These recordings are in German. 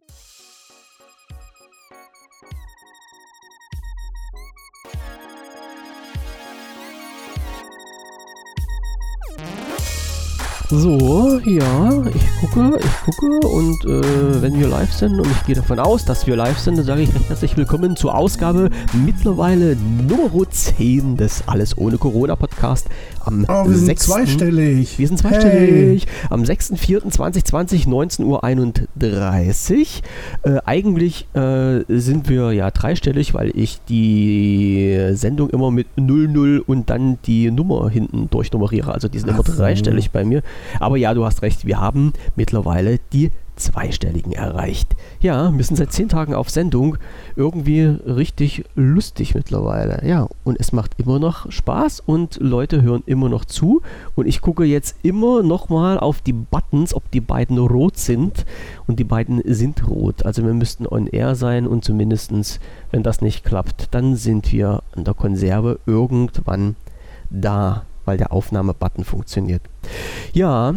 Thank you. So, ja, ich gucke, ich gucke und äh, wenn wir live sind und ich gehe davon aus, dass wir live sind, dann sage ich recht herzlich willkommen zur Ausgabe mittlerweile Nummer 10 des Alles ohne Corona Podcast am oh, wir 6. sind zweistellig. Wir sind zweistellig. Hey. Am 6.4.2020, 19.31 Uhr. Äh, eigentlich äh, sind wir ja dreistellig, weil ich die Sendung immer mit 00 und dann die Nummer hinten durchnummeriere. Also die sind Ach immer dreistellig bei mir. Aber ja, du hast recht, wir haben mittlerweile die zweistelligen erreicht. Ja, wir sind seit zehn Tagen auf Sendung. Irgendwie richtig lustig mittlerweile. Ja, und es macht immer noch Spaß und Leute hören immer noch zu. Und ich gucke jetzt immer noch mal auf die Buttons, ob die beiden rot sind. Und die beiden sind rot. Also wir müssten on air sein und zumindestens, wenn das nicht klappt, dann sind wir an der Konserve irgendwann da weil der Aufnahmebutton funktioniert. Ja,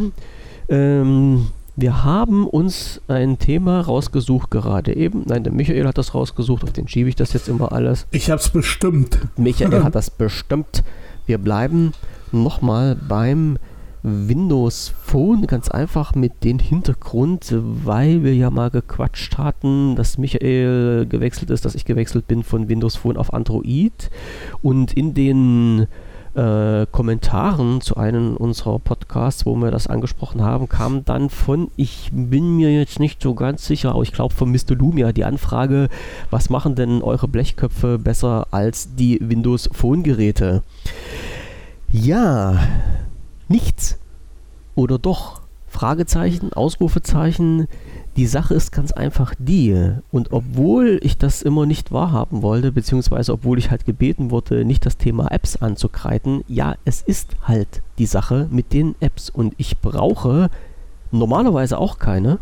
ähm, wir haben uns ein Thema rausgesucht gerade eben. Nein, der Michael hat das rausgesucht, auf den schiebe ich das jetzt immer alles. Ich habe es bestimmt. Michael hat das bestimmt. Wir bleiben nochmal beim Windows Phone, ganz einfach mit dem Hintergrund, weil wir ja mal gequatscht hatten, dass Michael gewechselt ist, dass ich gewechselt bin von Windows Phone auf Android. Und in den äh, Kommentaren zu einem unserer Podcasts, wo wir das angesprochen haben, kam dann von, ich bin mir jetzt nicht so ganz sicher, aber ich glaube von Mr. Lumia die Anfrage, was machen denn eure Blechköpfe besser als die Windows Phone Geräte? Ja, nichts. Oder doch? Fragezeichen, Ausrufezeichen. Die Sache ist ganz einfach die, und obwohl ich das immer nicht wahrhaben wollte, beziehungsweise obwohl ich halt gebeten wurde, nicht das Thema Apps anzukreiden, ja, es ist halt die Sache mit den Apps. Und ich brauche normalerweise auch keine.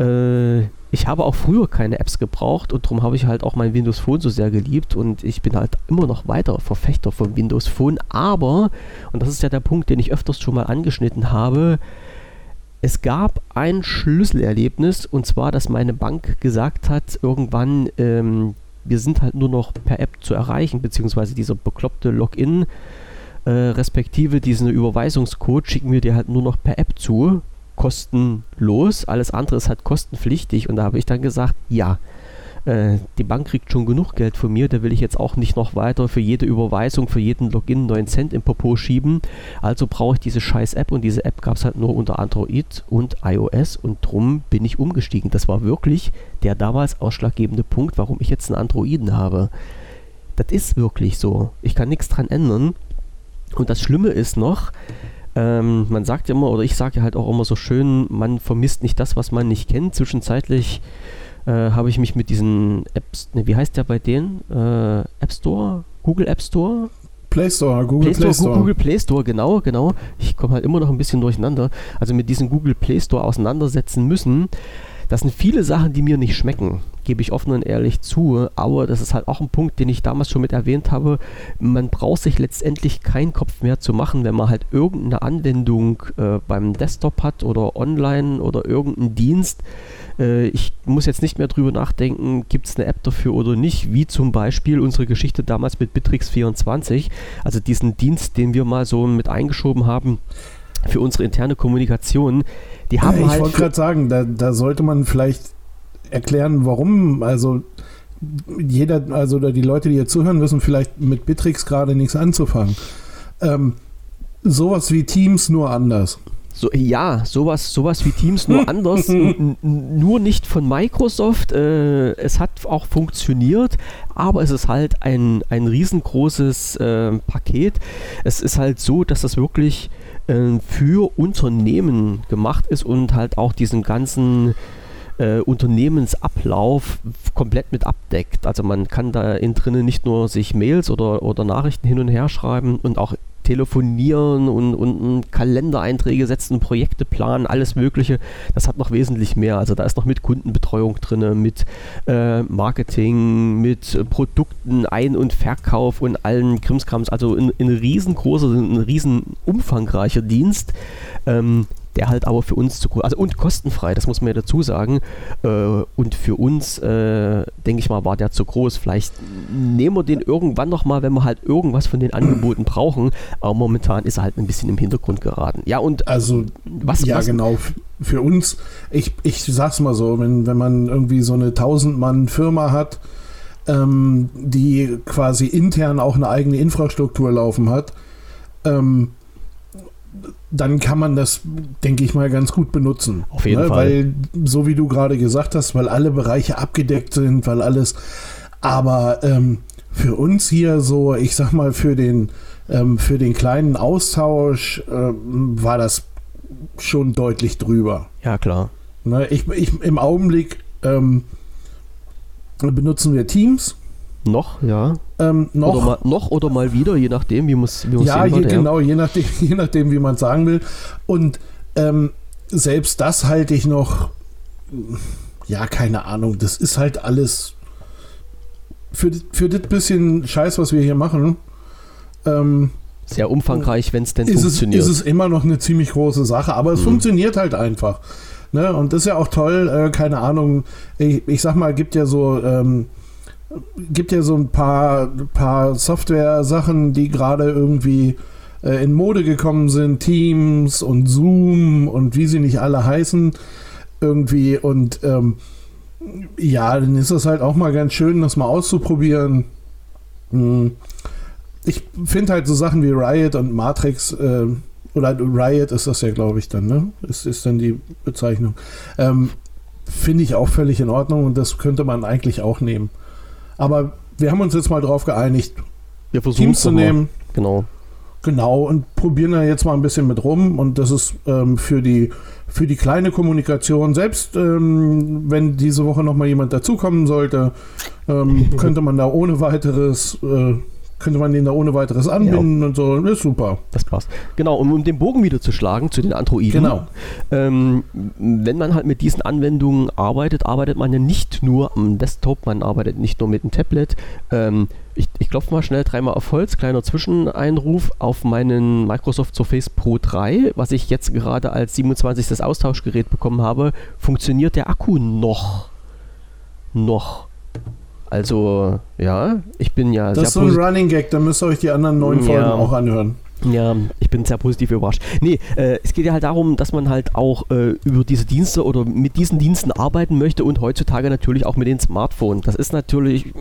Äh, ich habe auch früher keine Apps gebraucht und darum habe ich halt auch mein Windows Phone so sehr geliebt. Und ich bin halt immer noch weiter Verfechter von Windows Phone, aber, und das ist ja der Punkt, den ich öfters schon mal angeschnitten habe, es gab ein Schlüsselerlebnis und zwar, dass meine Bank gesagt hat, irgendwann, ähm, wir sind halt nur noch per App zu erreichen, beziehungsweise dieser bekloppte Login, äh, respektive diesen Überweisungscode schicken wir dir halt nur noch per App zu, kostenlos, alles andere ist halt kostenpflichtig. Und da habe ich dann gesagt, ja, äh, die Bank kriegt schon genug Geld von mir, da will ich jetzt auch nicht noch weiter für jede Überweisung, für jeden Login 9 Cent im Popo schieben. Also brauche ich diese scheiß App und diese App gab es halt nur unter Android und iOS und drum bin ich umgestiegen. Das war wirklich der damals ausschlaggebende Punkt, warum ich jetzt einen Androiden habe. Das ist wirklich so. Ich kann nichts dran ändern. Und das Schlimme ist noch, ähm, man sagt ja immer, oder ich sage ja halt auch immer so schön, man vermisst nicht das, was man nicht kennt. Zwischenzeitlich äh, habe ich mich mit diesen Apps, ne, wie heißt der bei denen? Äh, App Store? Google App Store? Play Store, Google Play Store, Play Store. Google Play Store, genau, genau. Ich komme halt immer noch ein bisschen durcheinander. Also mit diesem Google Play Store auseinandersetzen müssen. Das sind viele Sachen, die mir nicht schmecken, gebe ich offen und ehrlich zu. Aber das ist halt auch ein Punkt, den ich damals schon mit erwähnt habe. Man braucht sich letztendlich keinen Kopf mehr zu machen, wenn man halt irgendeine Anwendung äh, beim Desktop hat oder online oder irgendeinen Dienst. Äh, ich muss jetzt nicht mehr drüber nachdenken, gibt es eine App dafür oder nicht, wie zum Beispiel unsere Geschichte damals mit Bittrex24, also diesen Dienst, den wir mal so mit eingeschoben haben für unsere interne Kommunikation. Die haben ja, ich halt wollte gerade sagen, da, da sollte man vielleicht erklären, warum, also jeder, also die Leute, die hier zuhören, wissen vielleicht mit Bitrix gerade nichts anzufangen. Ähm, sowas wie Teams nur anders. So, ja, sowas, sowas wie Teams nur anders, nur nicht von Microsoft. Äh, es hat auch funktioniert, aber es ist halt ein, ein riesengroßes äh, Paket. Es ist halt so, dass das wirklich äh, für Unternehmen gemacht ist und halt auch diesen ganzen äh, Unternehmensablauf komplett mit abdeckt. Also man kann da in drinnen nicht nur sich Mails oder, oder Nachrichten hin und her schreiben und auch telefonieren und, und Kalendereinträge setzen, Projekte planen, alles Mögliche. Das hat noch wesentlich mehr. Also da ist noch mit Kundenbetreuung drin, mit äh, Marketing, mit Produkten, Ein- und Verkauf und allen Krimskrams. Also ein, ein riesengroßer, ein riesen umfangreicher Dienst. Ähm, der halt aber für uns zu groß, also und kostenfrei, das muss man ja dazu sagen. Äh, und für uns, äh, denke ich mal, war der zu groß. Vielleicht nehmen wir den irgendwann nochmal, wenn wir halt irgendwas von den Angeboten brauchen. Aber momentan ist er halt ein bisschen im Hintergrund geraten. Ja, und also was ja was, genau für uns. Ich, ich sag's mal so, wenn, wenn man irgendwie so eine 1000 Mann Firma hat, ähm, die quasi intern auch eine eigene Infrastruktur laufen hat. Ähm, dann kann man das, denke ich mal, ganz gut benutzen. Auf jeden ne? Fall. Weil, so wie du gerade gesagt hast, weil alle Bereiche abgedeckt sind, weil alles. Aber ähm, für uns hier so, ich sag mal, für den, ähm, für den kleinen Austausch ähm, war das schon deutlich drüber. Ja, klar. Ne? Ich, ich, Im Augenblick ähm, benutzen wir Teams. Noch, ja. Ähm, noch. Oder mal, noch oder mal wieder, je nachdem, wie man es Ja, je, genau, je nachdem, je nachdem, wie man es sagen will. Und ähm, selbst das halte ich noch, ja, keine Ahnung, das ist halt alles für, für das bisschen Scheiß, was wir hier machen. Ähm, Sehr umfangreich, wenn es denn ist funktioniert. Es, ist es immer noch eine ziemlich große Sache, aber es mhm. funktioniert halt einfach. Ne? Und das ist ja auch toll, äh, keine Ahnung, ich, ich sag mal, gibt ja so, ähm, gibt ja so ein paar, paar Software-Sachen, die gerade irgendwie äh, in Mode gekommen sind, Teams und Zoom und wie sie nicht alle heißen, irgendwie und ähm, ja, dann ist es halt auch mal ganz schön, das mal auszuprobieren. Hm. Ich finde halt so Sachen wie Riot und Matrix äh, oder Riot ist das ja, glaube ich, dann, ne? Ist, ist dann die Bezeichnung. Ähm, Finde ich auch völlig in Ordnung und das könnte man eigentlich auch nehmen. Aber wir haben uns jetzt mal darauf geeinigt, wir Teams zu nehmen. Genau. Genau, und probieren da jetzt mal ein bisschen mit rum. Und das ist ähm, für, die, für die kleine Kommunikation, selbst ähm, wenn diese Woche nochmal jemand dazukommen sollte, ähm, könnte man da ohne weiteres äh, könnte man den da ohne weiteres anbinden ja. und so. Ist super. Das passt. Genau, um, um den Bogen wieder zu schlagen zu den Androiden. Genau. Ähm, wenn man halt mit diesen Anwendungen arbeitet, arbeitet man ja nicht nur am Desktop, man arbeitet nicht nur mit dem Tablet. Ähm, ich, ich klopfe mal schnell dreimal auf Holz, kleiner Zwischeneinruf auf meinen Microsoft Surface Pro 3, was ich jetzt gerade als 27. Austauschgerät bekommen habe, funktioniert der Akku noch. Noch. Also, ja, ich bin ja. Das ist so ein Running Gag, da müsst ihr euch die anderen neun Folgen ja. auch anhören. Ja, ich bin sehr positiv überrascht. Nee, äh, es geht ja halt darum, dass man halt auch äh, über diese Dienste oder mit diesen Diensten arbeiten möchte und heutzutage natürlich auch mit den Smartphones. Das ist natürlich,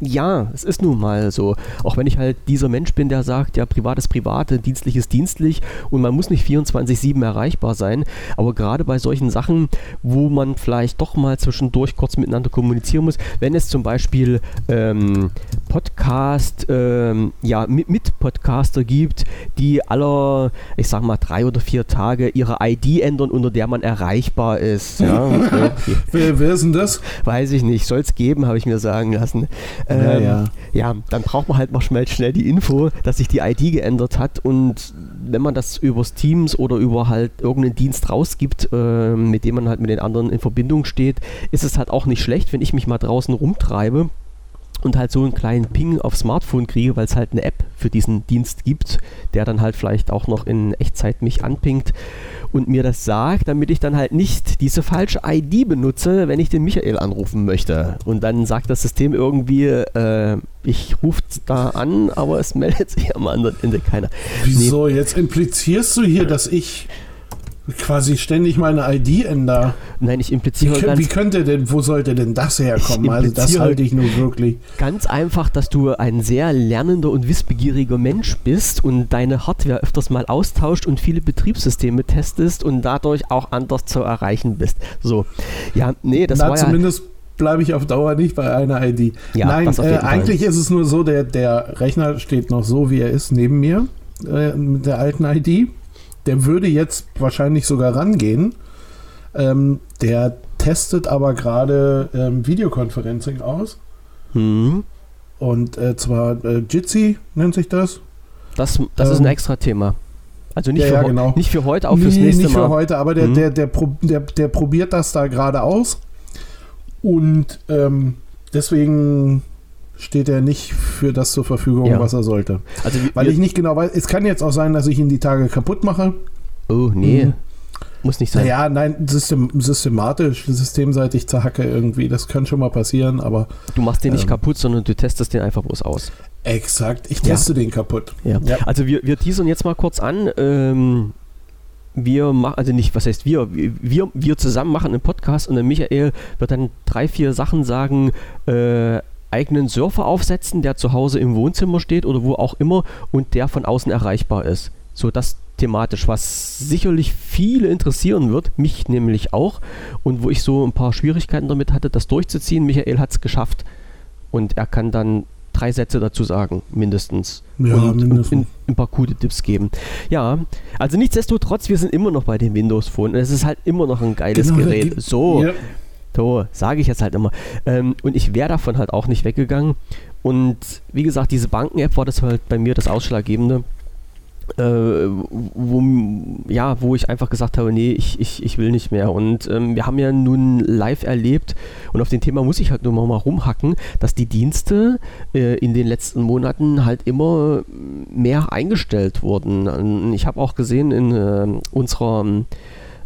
ja, es ist nun mal so. Auch wenn ich halt dieser Mensch bin, der sagt, ja, privat ist privat, dienstlich ist dienstlich und man muss nicht 24-7 erreichbar sein. Aber gerade bei solchen Sachen, wo man vielleicht doch mal zwischendurch kurz miteinander kommunizieren muss, wenn es zum Beispiel ähm, Podcast, ähm, ja, mit, mit Podcaster gibt, gibt, die aller, ich sag mal, drei oder vier Tage ihre ID ändern, unter der man erreichbar ist. Ja, okay. wer, wer ist denn das? Weiß ich nicht. Soll es geben, habe ich mir sagen lassen. Ähm, ja, ja. ja, dann braucht man halt mal schnell, schnell die Info, dass sich die ID geändert hat und wenn man das übers Teams oder über halt irgendeinen Dienst rausgibt, äh, mit dem man halt mit den anderen in Verbindung steht, ist es halt auch nicht schlecht, wenn ich mich mal draußen rumtreibe und halt so einen kleinen Ping auf Smartphone kriege, weil es halt eine App für diesen Dienst gibt, der dann halt vielleicht auch noch in Echtzeit mich anpingt und mir das sagt, damit ich dann halt nicht diese falsche ID benutze, wenn ich den Michael anrufen möchte. Und dann sagt das System irgendwie, äh, ich rufe da an, aber es meldet sich am anderen Ende keiner. Wieso? Nee. Jetzt implizierst du hier, dass ich quasi ständig meine ID ändere. Nein, ich impliziere wie, ganz, wie könnte denn, wo sollte denn das herkommen? Also das halte ich nur wirklich. Ganz einfach, dass du ein sehr lernender und wissbegieriger Mensch bist und deine Hardware öfters mal austauscht und viele Betriebssysteme testest und dadurch auch anders zu erreichen bist. So, ja, nee, das Na, war zumindest ja bleibe ich auf Dauer nicht bei einer ID. Ja, Nein, äh, eigentlich ist es nur so, der, der Rechner steht noch so, wie er ist, neben mir, äh, mit der alten ID der würde jetzt wahrscheinlich sogar rangehen. Ähm, der testet aber gerade ähm, Videoconferencing aus. Mhm. Und äh, zwar äh, Jitsi nennt sich das. Das, das ähm, ist ein ähm, extra Thema. Also nicht, ja, für, ja, genau. nicht für heute, auch fürs nee, nächste nicht Mal. Nicht für heute, aber der, mhm. der, der, der, der, probiert das da gerade aus. Und ähm, deswegen steht er nicht für das zur Verfügung, ja. was er sollte. Also, Weil ich nicht genau weiß, es kann jetzt auch sein, dass ich ihn die Tage kaputt mache. Oh, nee. Mhm. Muss nicht sein. Naja, nein, system, systematisch, systemseitig zerhacke irgendwie. Das kann schon mal passieren, aber. Du machst den nicht ähm, kaputt, sondern du testest den einfach bloß aus. Exakt, ich teste den kaputt. Ja. Ja. Also wir, wir teasern jetzt mal kurz an. Ähm, wir machen, also nicht, was heißt wir, wir, wir zusammen machen einen Podcast und der Michael wird dann drei, vier Sachen sagen, äh, eigenen Surfer aufsetzen, der zu Hause im Wohnzimmer steht oder wo auch immer und der von außen erreichbar ist. So das thematisch, was sicherlich viele interessieren wird, mich nämlich auch und wo ich so ein paar Schwierigkeiten damit hatte, das durchzuziehen. Michael hat es geschafft und er kann dann drei Sätze dazu sagen, mindestens. Ja, und mindestens. ein, paar gute Tipps geben. Ja, also nichtsdestotrotz, wir sind immer noch bei dem Windows Phone. Es ist halt immer noch ein geiles Genau, Gerät. So, Ja. So sage ich jetzt halt immer. Ähm, und ich wäre davon halt auch nicht weggegangen. Und wie gesagt, diese Banken-App war das halt bei mir das Ausschlaggebende. Äh, wo, ja, wo ich einfach gesagt habe, nee, ich, ich, ich will nicht mehr. Und ähm, wir haben ja nun live erlebt, und auf dem Thema muss ich halt nur mal rumhacken, dass die Dienste äh, in den letzten Monaten halt immer mehr eingestellt wurden. Ich habe auch gesehen in äh, unserer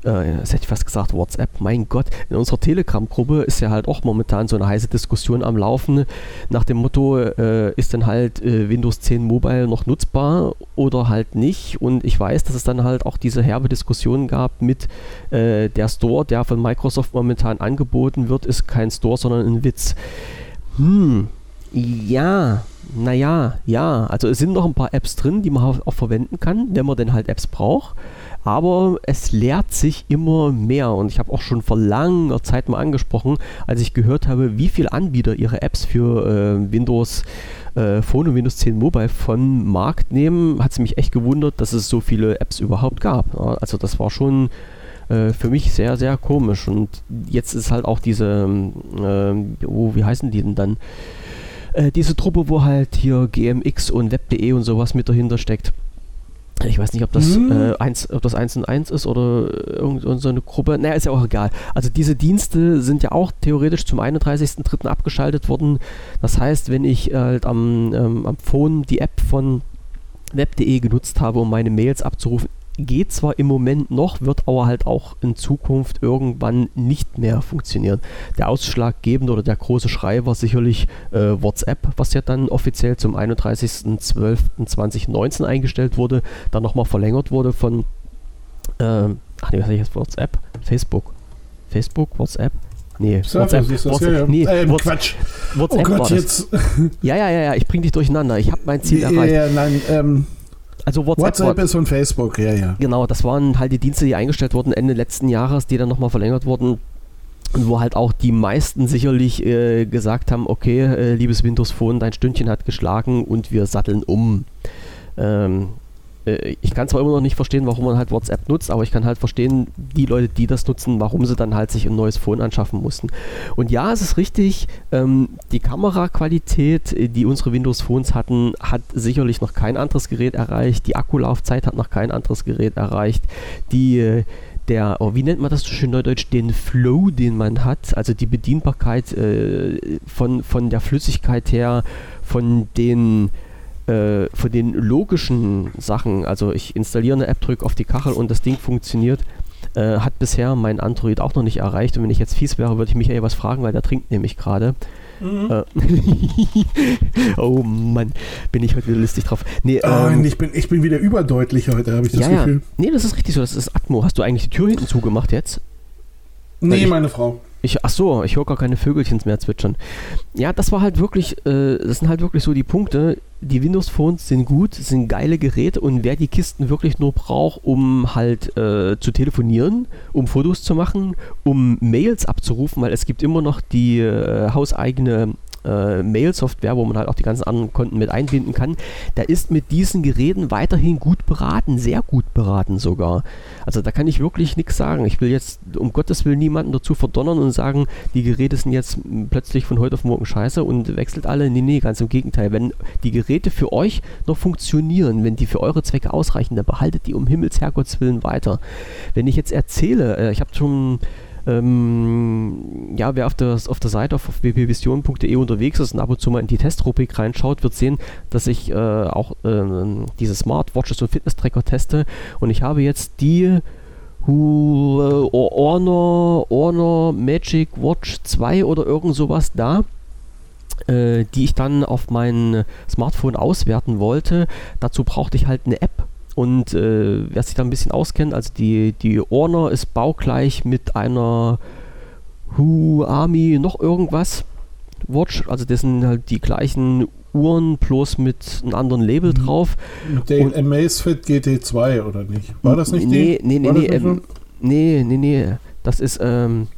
äh, das hätte ich fast gesagt, WhatsApp, mein Gott, in unserer Telegram-Gruppe ist ja halt auch momentan so eine heiße Diskussion am Laufen nach dem Motto, äh, ist denn halt äh, Windows 10 Mobile noch nutzbar oder halt nicht? Und ich weiß, dass es dann halt auch diese herbe Diskussion gab mit äh, der Store, der von Microsoft momentan angeboten wird, ist kein Store, sondern ein Witz. Hm, ja, naja, ja. Also es sind noch ein paar Apps drin, die man auch verwenden kann, wenn man denn halt Apps braucht. Aber es lehrt sich immer mehr und ich habe auch schon vor langer Zeit mal angesprochen, als ich gehört habe, wie viele Anbieter ihre Apps für äh, Windows äh, Phone und Windows 10 Mobile vom Markt nehmen, hat es mich echt gewundert, dass es so viele Apps überhaupt gab. Ja, also das war schon äh, für mich sehr, sehr komisch und jetzt ist halt auch diese, ähm, oh, wie heißen die denn dann? Äh, diese Truppe, wo halt hier GMX und Web.de und sowas mit dahinter steckt. Ich weiß nicht, ob das, Hm. äh, eins, ob das 1 und 1 ist oder irgend so eine Gruppe. Naja, ist ja auch egal. Also diese Dienste sind ja auch theoretisch zum 31.03. abgeschaltet worden. Das heißt, wenn ich halt am, ähm, am Phone die App von web.de genutzt habe, um meine Mails abzurufen, geht zwar im Moment noch, wird aber halt auch in Zukunft irgendwann nicht mehr funktionieren. Der ausschlaggebende oder der große Schrei war sicherlich äh, WhatsApp, was ja dann offiziell zum 31.12.2019 eingestellt wurde, dann nochmal verlängert wurde von, ähm, ach nee, was sag ich jetzt, WhatsApp? Facebook. Facebook, WhatsApp? Nee, ist das, WhatsApp, ja, ja. nee, ähm, What's- Quatsch. Oh WhatsApp war Gott, jetzt. Ja, ja, ja, ja, ich bring dich durcheinander. Ich habe mein Ziel erreicht. ja, nein, ähm, Also WhatsApp, WhatsApp ist von Facebook, ja, ja. Genau, das waren halt die Dienste, die eingestellt wurden Ende letzten Jahres, die dann nochmal verlängert wurden. Und wo halt auch die meisten sicherlich äh, gesagt haben, okay, äh, liebes Windows Phone, dein Stündchen hat geschlagen und wir satteln um. Ähm, äh, ich kann zwar immer noch nicht verstehen, warum man halt WhatsApp nutzt, aber ich kann halt verstehen, die Leute, die das nutzen, warum sie dann halt sich ein neues Phone anschaffen mussten. Und ja, es ist richtig, ähm, die Kameraqualität, äh, die unsere Windows Phones hatten, hat sicherlich noch kein anderes Gerät erreicht. Die Akkulaufzeit hat noch kein anderes Gerät erreicht. Die äh, der, oh, wie nennt man das so schön neudeutsch, den Flow, den man hat, also die Bedienbarkeit äh, von, von der Flüssigkeit her, von den äh, von den logischen Sachen, also ich installiere eine App, drücke auf die Kachel und das Ding funktioniert, äh, hat bisher mein Android auch noch nicht erreicht. Und wenn ich jetzt fies wäre, würde ich Michael was fragen, weil der trinkt nämlich gerade. Äh, oh Mann, bin ich heute wieder lustig drauf. Nee, Ah, ähm, ich, bin, ich bin wieder überdeutlich heute, habe ich das ja, ja. Gefühl. Nee, das ist richtig so. Das ist Atmo. Hast du eigentlich die Tür hinten zugemacht jetzt? Nee, ich- meine Frau. Ich, ach so, ich höre gar keine Vögelchens mehr zwitschern. Ja, das war halt wirklich, äh, das sind halt wirklich so die Punkte. Die Windows Phones sind gut, sind geile Geräte und wer die Kisten wirklich nur braucht, um halt äh, zu telefonieren, um Fotos zu machen, um Mails abzurufen, weil es gibt immer noch die äh, hauseigene äh, Mail-Software, wo man halt auch die ganzen anderen Konten mit einbinden kann, der ist mit diesen Geräten weiterhin gut beraten, sehr gut beraten sogar. Also da kann ich wirklich nichts sagen. Ich will jetzt um Gottes Willen niemanden dazu verdonnern und sagen, die Geräte sind jetzt plötzlich von heute auf morgen scheiße und wechselt alle. Nee, nee, ganz im Gegenteil. Wenn die Geräte für euch noch funktionieren, wenn die für eure Zwecke ausreichen, dann behaltet die um Himmels Herrgotts Willen weiter. Wenn ich jetzt erzähle, äh, ich habe schon ähm, ja, wer auf der, auf der Seite auf wpvision.de unterwegs ist und ab und zu mal in die Testrubrik reinschaut, wird sehen, dass ich äh, auch ähm, diese Smartwatches und Fitness-Tracker teste. Und ich habe jetzt die Hu, äh, Honor, Honor Magic Watch 2 oder irgend sowas da äh, die ich dann auf mein Smartphone auswerten wollte. Dazu brauchte ich halt eine App. Und äh, wer sich da ein bisschen auskennt, also die, die Honor ist baugleich mit einer Huami noch irgendwas Watch. Also das sind halt die gleichen Uhren, bloß mit einem anderen Label mhm. drauf. Der und, Amazfit GT2 oder nicht? War das nicht nee, die? Nee, nee, nee, ähm, nee, nee, nee. Das ist, ähm,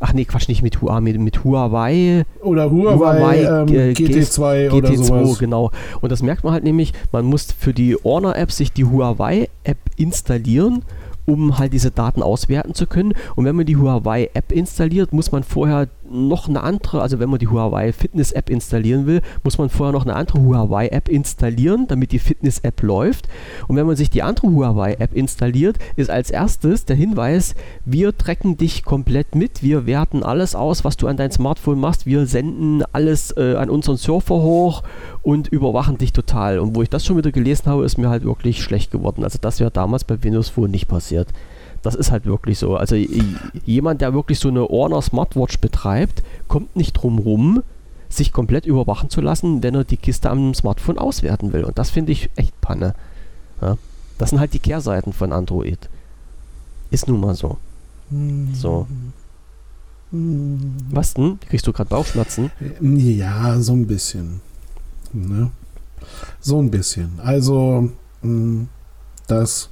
Ach nee, Quatsch, nicht mit Huawei, mit, mit Huawei. Oder Huawei, Huawei ähm, äh, GT2 oder GT2, sowas. genau. Und das merkt man halt nämlich, man muss für die Honor-App sich die Huawei-App installieren um halt diese Daten auswerten zu können. Und wenn man die Huawei App installiert, muss man vorher noch eine andere, also wenn man die Huawei Fitness App installieren will, muss man vorher noch eine andere Huawei App installieren, damit die Fitness App läuft. Und wenn man sich die andere Huawei App installiert, ist als erstes der Hinweis, wir tracken dich komplett mit, wir werten alles aus, was du an dein Smartphone machst, wir senden alles äh, an unseren Server hoch und überwachen dich total. Und wo ich das schon wieder gelesen habe, ist mir halt wirklich schlecht geworden. Also das wäre damals bei Windows Phone nicht passiert. Das ist halt wirklich so. Also jemand, der wirklich so eine Honor Smartwatch betreibt, kommt nicht drum rum, sich komplett überwachen zu lassen, wenn er die Kiste am Smartphone auswerten will. Und das finde ich echt Panne. Ja? Das sind halt die Kehrseiten von Android. Ist nun mal so. So. Was denn? Kriegst du gerade Bauchschmerzen? Ja, so ein bisschen. Ne? So ein bisschen. Also, mm, dass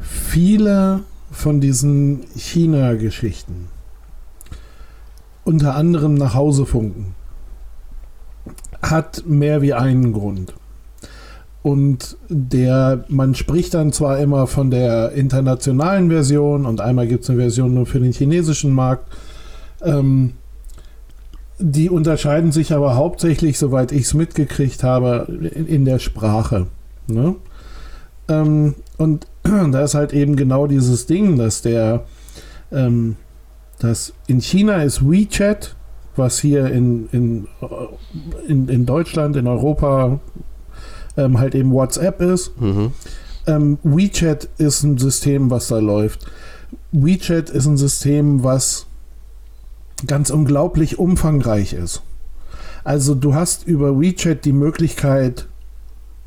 viele von diesen China-Geschichten unter anderem nach Hause funken, hat mehr wie einen Grund. Und der, man spricht dann zwar immer von der internationalen Version und einmal gibt es eine Version nur für den chinesischen Markt. Ähm, die unterscheiden sich aber hauptsächlich, soweit ich es mitgekriegt habe, in, in der Sprache. Ne? Ähm, und da ist halt eben genau dieses Ding, dass der, ähm, dass in China ist WeChat, was hier in, in, in, in Deutschland, in Europa ähm, halt eben WhatsApp ist. Mhm. Ähm, WeChat ist ein System, was da läuft. WeChat ist ein System, was ganz unglaublich umfangreich ist. Also du hast über WeChat die Möglichkeit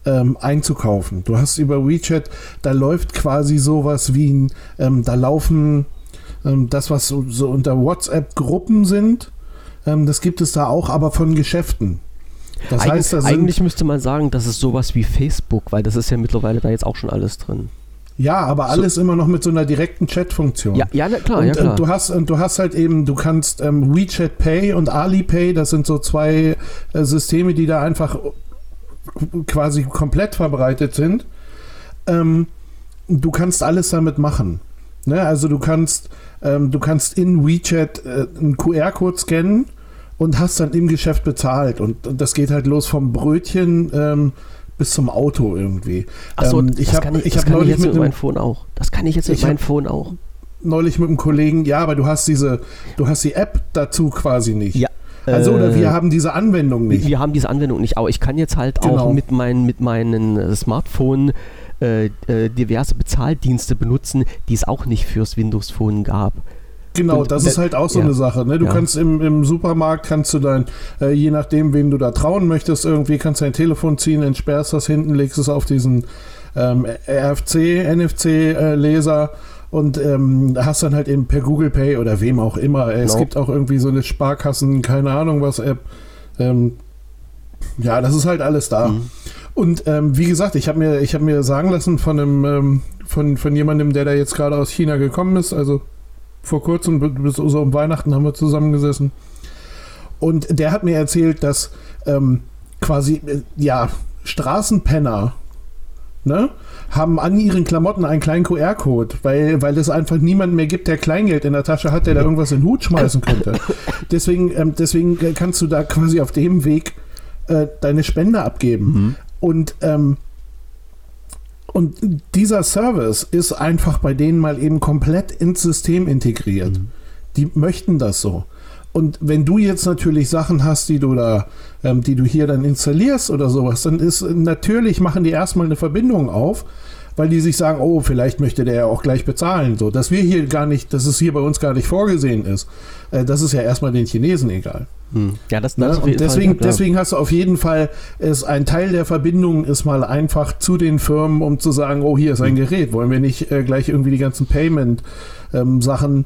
ähm, einzukaufen. Du hast über WeChat, da läuft quasi sowas wie ein, ähm, da laufen ähm, das, was so, so unter WhatsApp-Gruppen sind, ähm, das gibt es da auch, aber von Geschäften. Das Eig heißt, da eigentlich müsste man sagen, das ist sowas wie Facebook, weil das ist ja mittlerweile da jetzt auch schon alles drin. Ja, aber alles so. immer noch mit so einer direkten Chat-Funktion. Ja, ja, klar, und, ja, klar. Und du hast, und du hast halt eben, du kannst ähm, WeChat Pay und Alipay, das sind so zwei äh, Systeme, die da einfach quasi komplett verbreitet sind. Ähm, du kannst alles damit machen. Ne? Also du kannst, ähm, du kannst in WeChat äh, einen QR-Code scannen und hast dann im Geschäft bezahlt. Und, und das geht halt los vom Brötchen ähm, bis zum Auto irgendwie. Achso, ähm, ich habe ich, ich hab neulich jetzt mit meinem Phone auch. Das kann ich jetzt mit meinem Phone auch. Neulich mit einem Kollegen, ja, aber du hast diese, du hast die App dazu quasi nicht. Ja. Also oder wir äh, haben diese Anwendung nicht. Wir haben diese Anwendung nicht, aber ich kann jetzt halt genau. auch mit, mein, mit meinen äh, Smartphone äh, äh, diverse Bezahldienste benutzen, die es auch nicht fürs Windows Phone gab. Genau, und, das ist halt auch so ja, eine Sache. Ne? Du ja. kannst im, im Supermarkt, kannst du dein, äh, je nachdem, wem du da trauen möchtest, irgendwie kannst du dein Telefon ziehen, entsperrst das hinten, legst es auf diesen ähm, RFC, NFC-Leser äh, und ähm, hast dann halt eben per Google Pay oder wem auch immer. Genau. Es gibt auch irgendwie so eine Sparkassen, keine Ahnung was App. Ähm, ja, das ist halt alles da. Mhm. Und ähm, wie gesagt, ich habe mir, hab mir sagen lassen von einem, ähm, von, von jemandem, der da jetzt gerade aus China gekommen ist, also vor kurzem, bis so um Weihnachten haben wir zusammengesessen. Und der hat mir erzählt, dass ähm, quasi, äh, ja, Straßenpenner ne, haben an ihren Klamotten einen kleinen QR-Code, weil, weil es einfach niemand mehr gibt, der Kleingeld in der Tasche hat, der da irgendwas in den Hut schmeißen könnte. Deswegen, ähm, deswegen kannst du da quasi auf dem Weg äh, deine Spende abgeben. Mhm. Und ähm, und dieser Service ist einfach bei denen mal eben komplett ins System integriert. Mhm. Die möchten das so. Und wenn du jetzt natürlich Sachen hast, die du da, ähm, die du hier dann installierst oder sowas, dann ist natürlich machen die erstmal eine Verbindung auf. weil die sich sagen, oh, vielleicht möchte der ja auch gleich bezahlen. So, dass wir hier gar nicht, dass es hier bei uns gar nicht vorgesehen ist, äh, das ist ja erstmal den Chinesen egal. Hm. Ja, das, Ne? das auf Und jeden Fall, deswegen, ja, deswegen hast du auf jeden Fall, ist ein Teil der Verbindung ist mal einfach zu den Firmen, um zu sagen, oh, hier ist ein Gerät, wollen wir nicht äh, gleich irgendwie die ganzen Payment-Sachen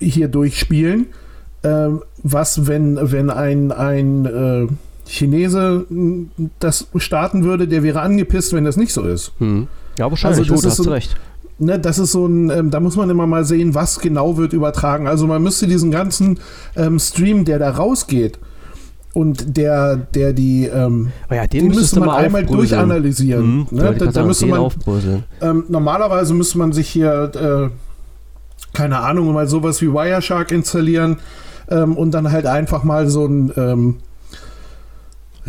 hier durchspielen. Ähm, was, wenn, wenn ein, ein äh, Chinese m, das starten würde, der wäre angepisst, wenn das nicht so ist. Hm. Ja, wahrscheinlich, Also das da ist hast so- recht. Ne, das ist so ein, ähm, da muss man immer mal sehen, was genau wird übertragen. Also man müsste diesen ganzen ähm, Stream, der da rausgeht und der, der die, ähm, Oh ja, den, den müsste man mal einmal durchanalysieren. Mhm, ne? Da, da müsste man, ähm, normalerweise müsste man sich hier, äh, keine Ahnung, mal sowas wie Wireshark installieren ähm, und dann halt einfach mal so ein ähm,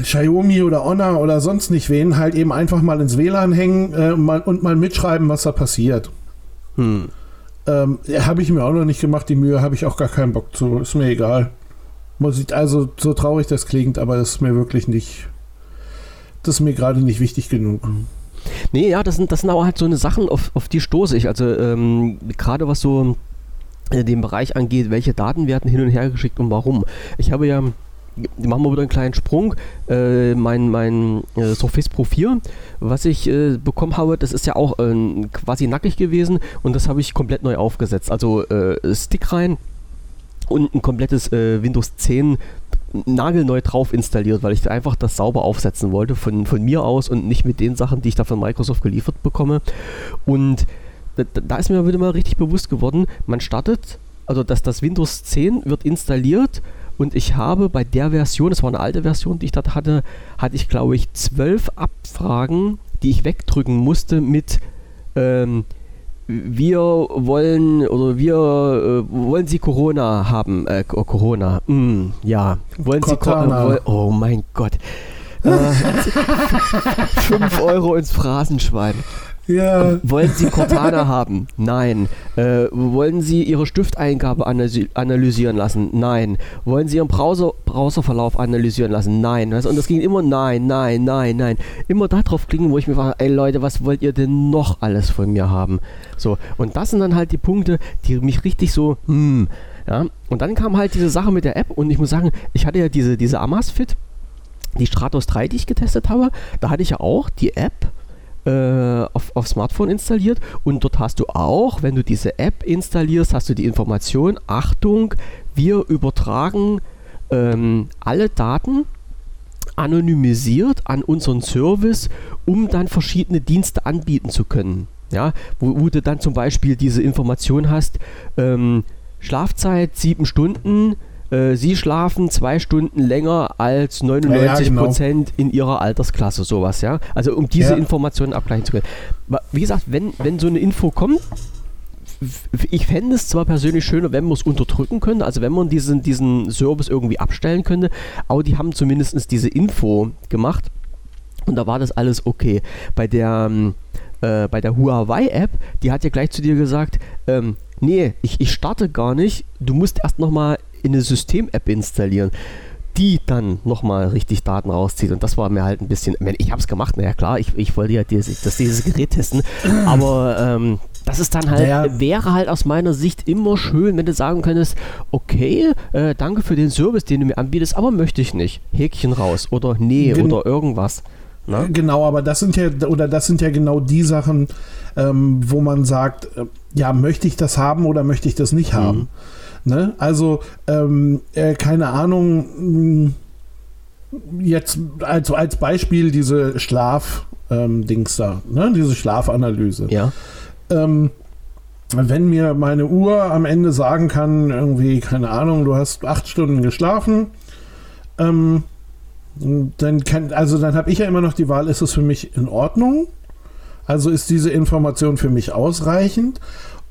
Xiaomi oder Honor oder sonst nicht wen halt eben einfach mal ins WLAN hängen äh, mal, und mal mitschreiben, was da passiert. Hm. Ähm, habe ich mir auch noch nicht gemacht, die Mühe habe ich auch gar keinen Bock zu. Ist mir egal. Muss ich, also so traurig das klingt, aber das ist mir wirklich nicht. Das ist mir gerade nicht wichtig genug. Nee, ja, das sind, das sind aber halt so eine Sachen, auf, auf die stoße ich. Also ähm, gerade was so äh, den Bereich angeht, welche Daten werden hin und her geschickt und warum. Ich habe ja, machen wir wieder einen kleinen Sprung, äh, mein, mein äh, Surface Pro 4, was ich äh, bekommen habe, das ist ja auch äh, quasi nackig gewesen und das habe ich komplett neu aufgesetzt. Also äh, Stick rein und ein komplettes Windows 10 nagelneu drauf installiert, weil ich da einfach das sauber aufsetzen wollte von, von mir aus und nicht mit den Sachen, die ich da von Microsoft geliefert bekomme. Und da, da ist mir wieder mal richtig bewusst geworden, man startet, also dass das Windows 10 wird installiert und ich habe bei der Version, das war eine alte Version, die ich dort hatte, hatte ich glaube ich zwölf Abfragen, die ich wegdrücken musste mit ähm, wir wollen oder wir äh, wollen Sie Corona haben, äh, Co- Corona, mm, ja, wollen Sie Co- Cortana. äh, woll, oh mein Gott. Äh, 5 Euro ins Phrasenschwein. Ja. Wollen Sie Cortana haben? Nein. Äh, wollen Sie Ihre Stifteingabe analysi analysieren lassen? Nein. Wollen Sie Ihren Browser Browserverlauf analysieren lassen? Nein. Und das ging immer nein, nein, nein, nein. Immer darauf klingen, wo ich mir frage, ey Leute, was wollt ihr denn noch alles von mir haben? So, und das sind dann halt die Punkte, die mich richtig so, hm, ja. Und dann kam halt diese Sache mit der App und ich muss sagen, ich hatte ja diese, diese Amazfit, die Stratos 3, die ich getestet habe, da hatte ich ja auch die App auf, auf Smartphone installiert und dort hast du auch, wenn du diese App installierst, hast du die Information, Achtung, wir übertragen ähm, alle Daten anonymisiert an unseren Service, um dann verschiedene Dienste anbieten zu können. Ja, wo, wo du dann zum Beispiel diese Information hast, ähm, Schlafzeit sieben Stunden, äh, Sie schlafen zwei Stunden länger als 99 genau. Prozent in Ihrer Altersklasse, sowas, ja. Also um diese Ja. Informationen abgleichen zu können. Wie gesagt, wenn, wenn so eine Info kommt, ich fände es zwar persönlich schöner, wenn man es unterdrücken könnte, also wenn man diesen, diesen Service irgendwie abstellen könnte, aber die haben zumindest diese Info gemacht und da war das alles okay. Bei der, ähm, äh, bei der Huawei-App, die hat ja gleich zu dir gesagt, ähm, nee, ich, ich starte gar nicht, du musst erst nochmal eine System-App installieren die dann nochmal richtig Daten rauszieht. Und das war mir halt ein bisschen, ich, habe es gemacht, naja klar, ich, ich wollte ja dieses, das, dieses Gerät testen, aber ähm, das ist dann halt, Naja. wäre halt aus meiner Sicht immer schön, wenn du sagen könntest, okay, äh, danke für den Service, den du mir anbietest, aber möchte ich nicht. Häkchen raus oder nee Gen- oder irgendwas. Ne? Genau, aber das sind ja, oder das sind ja genau die Sachen, ähm, wo man sagt, äh, ja, möchte ich das haben oder möchte ich das nicht haben? Ne? Also, ähm, äh, keine Ahnung, mh, jetzt als, als Beispiel diese Schlaf-Dings da, ne? diese Schlafanalyse. Ja. Ähm, wenn mir meine Uhr am Ende sagen kann, irgendwie, keine Ahnung, du hast acht Stunden geschlafen, ähm, dann kann, also dann habe ich ja immer noch die Wahl, ist es für mich in Ordnung? Also ist diese Information für mich ausreichend?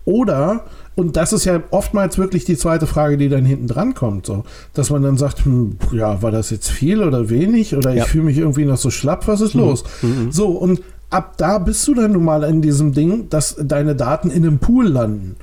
Oder, und das ist ja oftmals wirklich die zweite Frage, die dann hinten dran kommt, so, dass man dann sagt, hm, ja, war das jetzt viel oder wenig? Oder Ja. ich fühle mich irgendwie noch so schlapp, was ist los? Mhm. So, und ab da bist du dann nun mal in diesem Ding, dass deine Daten in einem Pool landen.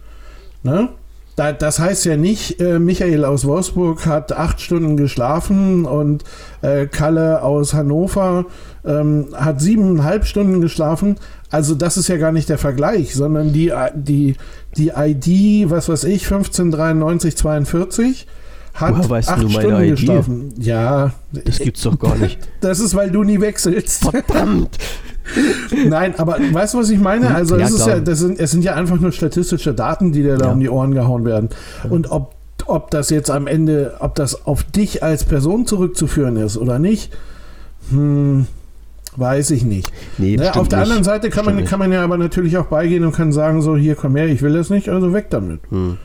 Ne? da, das heißt ja nicht, äh, Michael aus Wolfsburg hat acht Stunden geschlafen und äh, Kalle aus Hannover ähm, hat siebeneinhalb Stunden geschlafen. Also das ist ja gar nicht der Vergleich, sondern die, die, die ID, was weiß ich, 159342 hat Woher weißt acht du meine Stunden ID? geschlafen. Ja, Das gibt's doch gar nicht. das ist, weil du nie wechselst. Verdammt! Nein, aber weißt du, was ich meine? Also Ja, es, ist klar. ja, das sind, es sind ja einfach nur statistische Daten, die dir da Ja. um die Ohren gehauen werden. Und ob, ob das jetzt am Ende, ob das auf dich als Person zurückzuführen ist oder nicht, hm, weiß ich nicht. Nee, Ne, auf der nicht. anderen Seite kann man, kann man ja aber natürlich auch beigehen und kann sagen, so hier komm her, ich will das nicht, also weg damit. Mhm.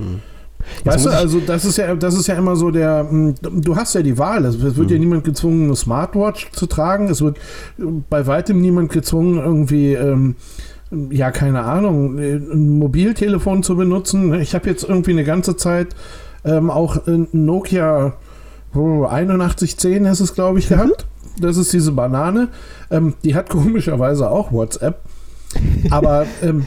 Weißt du, also das ist ja, das ist ja immer so der, mh, du hast ja die Wahl. Es wird Mhm. ja niemand gezwungen, eine Smartwatch zu tragen. Es wird äh, bei weitem niemand gezwungen, irgendwie, ähm, ja, keine Ahnung, äh, ein Mobiltelefon zu benutzen. Ich habe jetzt irgendwie eine ganze Zeit ähm, auch ein Nokia oh, 8110 ist es, glaube Mhm. ich, gehabt. Das ist diese Banane. Ähm, die hat komischerweise auch WhatsApp. Aber ähm,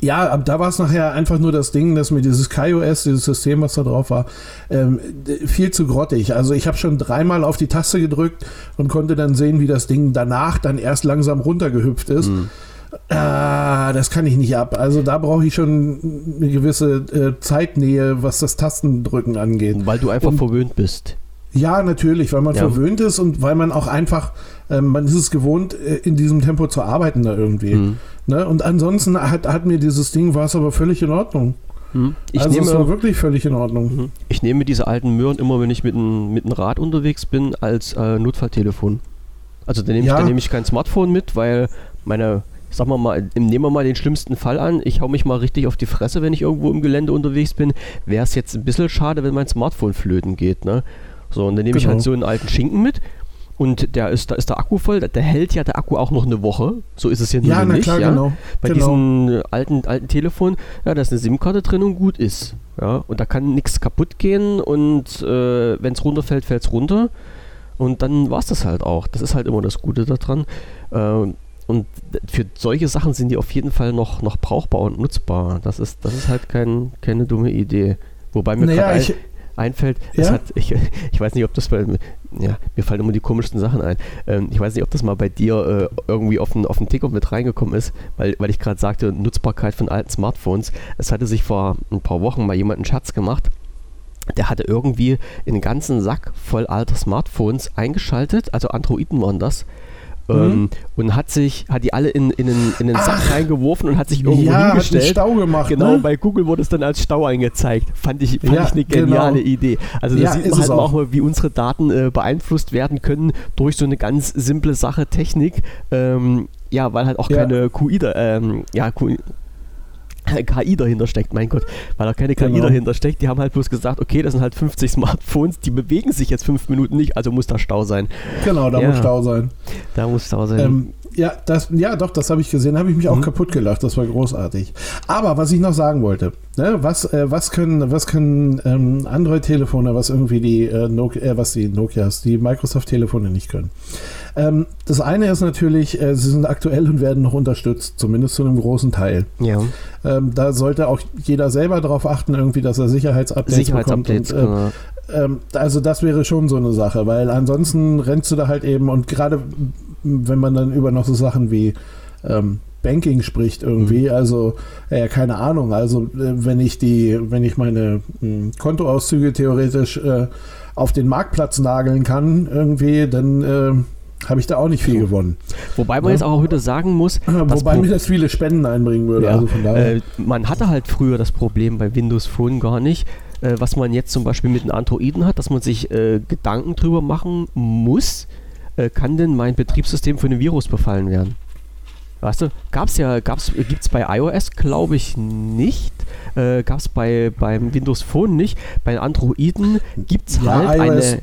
ja, da war es nachher einfach nur das Ding, dass mir dieses KaiOS, dieses System, was da drauf war, ähm, viel zu grottig. Also ich habe schon dreimal auf die Taste gedrückt und konnte dann sehen, wie das Ding danach dann erst langsam runtergehüpft ist. Mhm. Ah, das kann ich nicht ab. Also da brauche ich schon eine gewisse äh, Zeitnähe, was das Tastendrücken angeht. Weil du einfach Und- verwöhnt bist. Ja, natürlich, weil man Ja. verwöhnt ist und weil man auch einfach, ähm, man ist es gewohnt, äh, in diesem Tempo zu arbeiten da irgendwie. Mhm. Ne? Und ansonsten hat, hat mir dieses Ding, war es aber völlig in Ordnung. Mhm. Ich, also es war nehme, wirklich völlig in Ordnung. Mhm. ich nehme diese alten Möhren immer, wenn ich mit einem mit dem Rad unterwegs bin, als äh, Notfalltelefon. Also dann nehme Ja. ich, dann nehme ich kein Smartphone mit, weil meine, sagen wir mal, nehmen wir mal den schlimmsten Fall an, ich hau mich mal richtig auf die Fresse, wenn ich irgendwo im Gelände unterwegs bin, wäre es jetzt ein bisschen schade, wenn mein Smartphone flöten geht, ne? So, und dann nehme ich Genau. halt so einen alten Schinken mit und der ist, da ist der Akku voll, der hält ja der Akku auch noch eine Woche, so ist es ja, Ja, na nicht, klar, ja? genau. Bei genau. diesen alten, alten Telefon, ja, da ist eine SIM-Karte drin und gut ist. Ja, und da kann nichts kaputt gehen und äh, wenn es runterfällt, fällt es runter. Und dann war es das halt auch. Das ist halt immer das Gute daran. Äh, und für solche Sachen sind die auf jeden Fall noch, noch brauchbar und nutzbar. Das ist, das ist halt kein, keine dumme Idee. Wobei mir Naja, gerade ich, einfällt, Ja? hat, ich, ich weiß nicht, ob das bei, ja, mir fallen immer die komischsten Sachen ein. Ähm, ich weiß nicht, ob das mal bei dir äh, irgendwie auf den, auf den Ticker mit reingekommen ist, weil, weil ich gerade sagte, Nutzbarkeit von alten Smartphones. Es hatte sich vor ein paar Wochen mal jemand einen Scherz gemacht. Der hatte irgendwie einen ganzen Sack voll alter Smartphones eingeschaltet, also Androiden waren das. Ähm, und hat sich, hat die alle in, in, einen, in einen Sack Ach. reingeworfen und hat sich irgendwo ja, hat einen hingestellt. Stau gemacht. Genau, ne? bei Google wurde es dann als Stau eingezeigt. Fand ich, fand Ja, ich eine geniale genau. Idee. Also da Ja, sieht man halt auch. mal, wie unsere Daten äh, beeinflusst werden können durch so eine ganz simple Sache Technik. Ähm, ja, weil halt auch keine QI, da, ähm, ja, QI, KI dahinter steckt, mein Gott, weil da keine KI Genau. dahinter steckt. Die haben halt bloß gesagt, okay, das sind halt 50 Smartphones, die bewegen sich jetzt fünf Minuten nicht, also muss da Stau sein. Genau, da Ja. muss Stau sein. Da muss Stau sein. Ähm, ja, das, ja, doch, das habe ich gesehen, habe ich mich auch Mhm. kaputt gelacht, das war großartig. Aber was ich noch sagen wollte, ne, was, äh, was können, was können ähm, Android-Telefone, was irgendwie die, äh, Nokia, äh, was die Nokias, die Microsoft-Telefone nicht können? Ähm, das eine ist natürlich, äh, sie sind aktuell und werden noch unterstützt, zumindest zu einem großen Teil. ja, Ähm, da sollte auch jeder selber darauf achten, irgendwie, dass er Sicherheitsupdates, Sicherheitsupdates, bekommt. Und, äh, genau. ähm, also das wäre schon so eine Sache, weil ansonsten rennst du da halt eben und gerade wenn man dann über noch so Sachen wie ähm, Banking spricht irgendwie, also äh, keine Ahnung, also äh, wenn ich die, wenn ich meine mh, Kontoauszüge theoretisch äh, auf den Marktplatz nageln kann irgendwie, dann äh, habe ich da auch nicht viel gewonnen. Wobei man Ja. jetzt auch heute sagen muss, Wobei mir das viele Spenden einbringen würde. Ja, also von daher. äh, man hatte halt früher das Problem bei Windows Phone gar nicht, äh, was man jetzt zum Beispiel mit den Androiden hat, dass man sich äh, Gedanken drüber machen muss, äh, kann denn mein Betriebssystem für einen Virus befallen werden? Weißt du, gab's ja, gab's, gibt's bei iOS, glaube ich, nicht. Äh, gab's bei beim Windows Phone nicht. Bei Androiden gibt's Ja, halt iOS eine,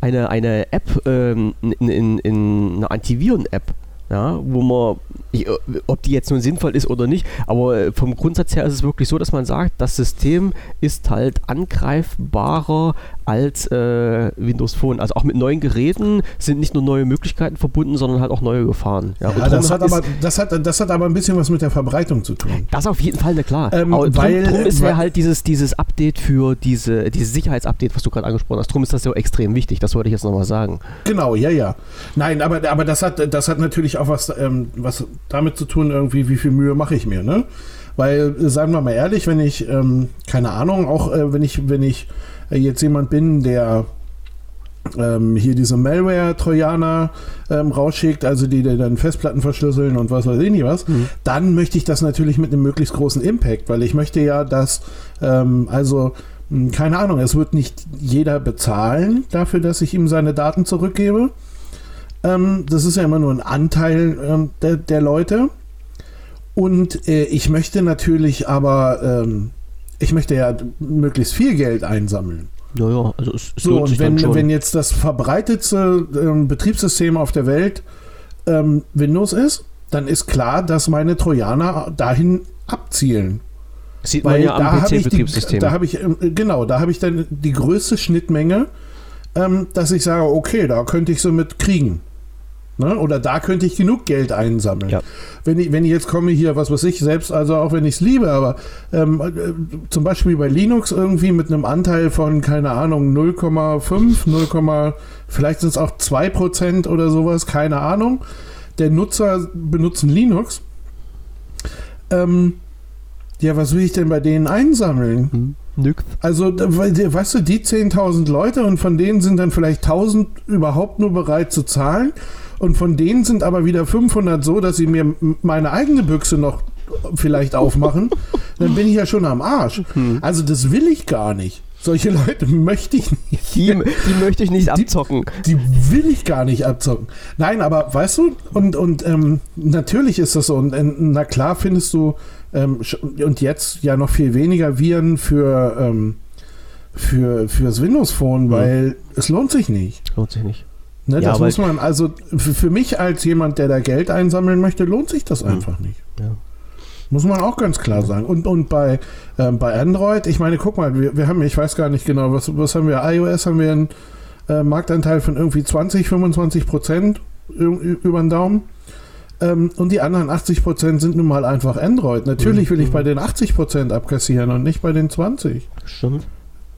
eine, eine App, ähm, in, in, in eine Antiviren-App, ja, wo man, ich, ob die jetzt nun sinnvoll ist oder nicht, aber äh, vom Grundsatz her ist es wirklich so, dass man sagt, das System ist halt angreifbarer als äh, Windows Phone. Also auch mit neuen Geräten sind nicht nur neue Möglichkeiten verbunden, sondern halt auch neue Gefahren. Ja, ja das, hat aber, das, hat, das hat aber ein bisschen was mit der Verbreitung zu tun. Das auf jeden Fall, ne, klar. Ähm, aber weil, drum, drum ist ja halt dieses, dieses Update für diese, dieses Sicherheitsupdate, was du gerade angesprochen hast. Drum ist das so extrem wichtig. Das wollte ich jetzt nochmal sagen. Genau, ja, ja. Nein, aber, aber das, hat, das hat natürlich auch was, ähm, was damit zu tun, irgendwie, wie viel Mühe mache ich mir, ne? Weil, sagen wir mal ehrlich, wenn ich, ähm, keine Ahnung, auch äh, wenn ich, wenn ich äh, jetzt jemand bin, der ähm, hier diese Malware-Trojaner ähm, rausschickt, also die, die dann Festplatten verschlüsseln und was weiß ich nicht was, mhm. dann möchte ich das natürlich mit einem möglichst großen Impact, weil ich möchte ja, dass, ähm, also, hm, keine Ahnung, es wird nicht jeder bezahlen dafür, dass ich ihm seine Daten zurückgebe. Ähm, das ist ja immer nur ein Anteil ähm, der, der, Leute. Und äh, ich möchte natürlich aber, ähm, ich möchte ja möglichst viel Geld einsammeln. Ja, ja, also es, es so, und wenn, wenn jetzt das verbreitetste ähm, Betriebssystem auf der Welt ähm, Windows ist, dann ist klar, dass meine Trojaner dahin abzielen. Sieht man Weil ja am PC-Betriebssystem. Da habe ich, ähm, genau, da habe ich dann die größte Schnittmenge, ähm, dass ich sage, okay, da könnte ich so mit kriegen. Ne? Oder da könnte ich genug Geld einsammeln. Ja. Wenn, ich, wenn ich jetzt komme hier, was weiß ich, selbst, also auch wenn ich es liebe, aber ähm, äh, zum Beispiel bei Linux irgendwie mit einem Anteil von, keine Ahnung, 0,5, 0, vielleicht sind es auch 2% oder sowas, keine Ahnung. Der Nutzer benutzen Linux. Ähm, ja, was will ich denn bei denen einsammeln? Hm. Nix. Also, weißt du, die 10.000 Leute und von denen sind dann vielleicht 1.000 überhaupt nur bereit zu zahlen und von denen sind aber wieder 500 so, dass sie mir meine eigene Büchse noch vielleicht aufmachen, dann bin ich ja schon am Arsch. Hm. Also das will ich gar nicht. Solche Leute möchte ich nicht. Die, die möchte ich nicht abzocken. Die, die, will ich gar nicht abzocken. Nein, aber weißt du, und, und ähm, natürlich ist das so. Und äh, na klar findest du, ähm, und jetzt ja noch viel weniger Viren für, ähm, für fürs Windows Phone, weil ja. es lohnt sich nicht. Lohnt sich nicht. Ne, ja, das muss man, also für, für, mich als jemand, der da Geld einsammeln möchte, lohnt sich das einfach nicht. Ja. Muss man auch ganz klar sagen. Und, und bei, äh, bei Android, ich meine, guck mal, wir, wir haben, ich weiß gar nicht genau, was, was haben wir? iOS haben wir einen äh, Marktanteil von irgendwie 20, 25 Prozent über den Daumen. Ähm, und die anderen 80 Prozent sind nun mal einfach Android. Natürlich will ich mhm. bei den 80 Prozent abkassieren und nicht bei den 20. Stimmt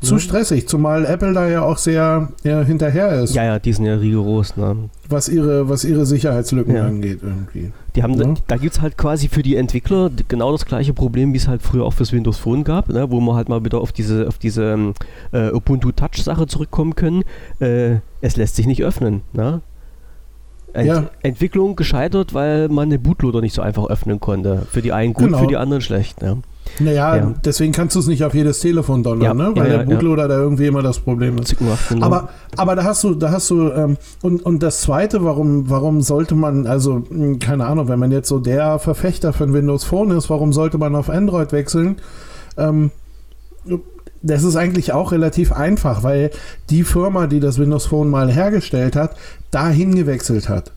zu ja. stressig, zumal Apple da ja auch sehr ja, hinterher ist. Ja, ja, die sind ja rigoros, ne? Was ihre, was ihre Sicherheitslücken ja. angeht, irgendwie. Die haben, ja. da gibt es halt quasi für die Entwickler genau das gleiche Problem, wie es halt früher auch fürs Windows Phone gab, ne? wo man halt mal wieder auf diese, auf diese ähm, äh, Ubuntu Touch-Sache zurückkommen können. Äh, es lässt sich nicht öffnen. Ne? Ent ja. Entwicklung gescheitert, weil man den Bootloader nicht so einfach öffnen konnte. Für die einen gut, genau. für die anderen schlecht. Ja. Naja, ja. deswegen kannst du es nicht auf jedes Telefon donnern, ja, ne? weil ja, der Bootloader da irgendwie immer das Problem ist. Genau. Aber, aber da hast du, da hast du, ähm, und, und das Zweite, warum, warum sollte man, also hm, keine Ahnung, wenn man jetzt so der Verfechter von Windows Phone ist, warum sollte man auf Android wechseln? Ähm, das ist eigentlich auch relativ einfach, weil die Firma, die das Windows Phone mal hergestellt hat, dahin gewechselt hat.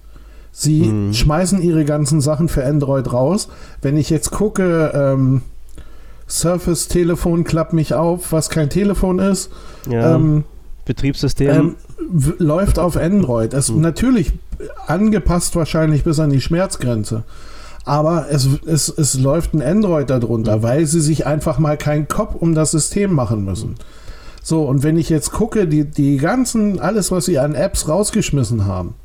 Sie mhm. schmeißen ihre ganzen Sachen für Android raus. Wenn ich jetzt gucke, ähm, Surface-Telefon klappt mich auf, was kein Telefon ist. Ja. Ähm, Betriebssystem. Ähm, läuft auf Android. Es mhm. natürlich angepasst wahrscheinlich bis an die Schmerzgrenze. Aber es, es, es läuft ein Android darunter, mhm. weil sie sich einfach mal keinen Kopf um das System machen müssen. So, und wenn ich jetzt gucke, die, die ganzen, alles, was sie an Apps rausgeschmissen haben,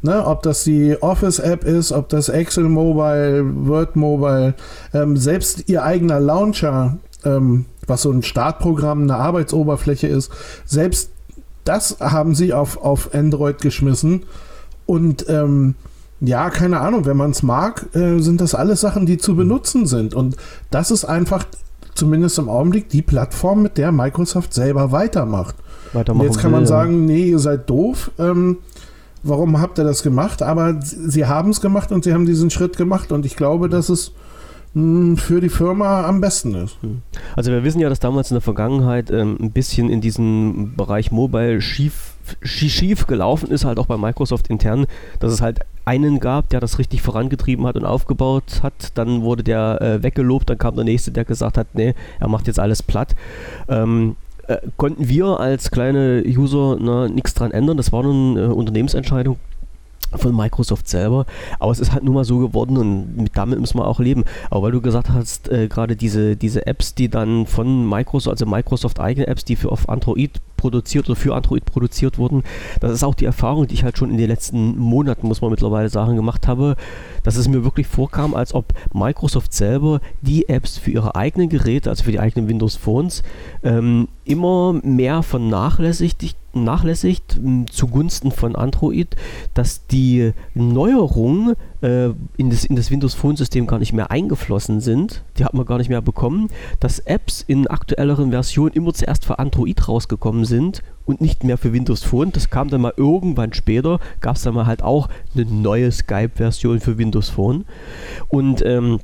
Ne, ob das die Office-App ist, ob das Excel Mobile, Word Mobile, ähm, selbst ihr eigener Launcher, ähm, was so ein Startprogramm, eine Arbeitsoberfläche ist, selbst das haben sie auf, auf Android geschmissen. Und ähm, ja, keine Ahnung, wenn man es mag, äh, sind das alles Sachen, die zu benutzen sind. Und das ist einfach, zumindest im Augenblick, die Plattform, mit der Microsoft selber weitermacht. Und jetzt kann man sagen, nee, ihr seid doof. Ähm, warum habt ihr das gemacht? Aber sie haben es gemacht und sie haben diesen Schritt gemacht und ich glaube, dass es hm, für die Firma am besten ist. Also wir wissen ja, dass damals in der Vergangenheit ähm, ein bisschen in diesem Bereich Mobile schief schief gelaufen ist halt auch bei Microsoft intern, dass es halt einen gab, der das richtig vorangetrieben hat und aufgebaut hat. Dann wurde der äh, weggelobt, dann kam der nächste, der gesagt hat, nee, er macht jetzt alles platt. Ähm, äh, konnten wir als kleine User nichts dran ändern. Das war eine äh, Unternehmensentscheidung von Microsoft selber. Aber es ist halt nun mal so geworden und mit, damit müssen wir auch leben. Aber weil du gesagt hast, äh, gerade diese, diese Apps, die dann von Microsoft, also Microsoft eigene Apps, die für auf Android produziert oder für Android produziert wurden, das ist auch die Erfahrung, die ich halt schon in den letzten Monaten, muss man mittlerweile sagen, gemacht habe, dass es mir wirklich vorkam, als ob Microsoft selber die Apps für ihre eigenen Geräte, also für die eigenen Windows Phones, ähm, immer mehr vernachlässigt nachlässigt zugunsten von Android, dass die Neuerungen äh, in, das, in das Windows Phone System gar nicht mehr eingeflossen sind. Die hat man gar nicht mehr bekommen. Dass Apps in aktuelleren Versionen immer zuerst für Android rausgekommen sind und nicht mehr für Windows Phone. Das kam dann mal irgendwann später, gab es dann mal halt auch eine neue Skype-Version für Windows Phone. Und ähm,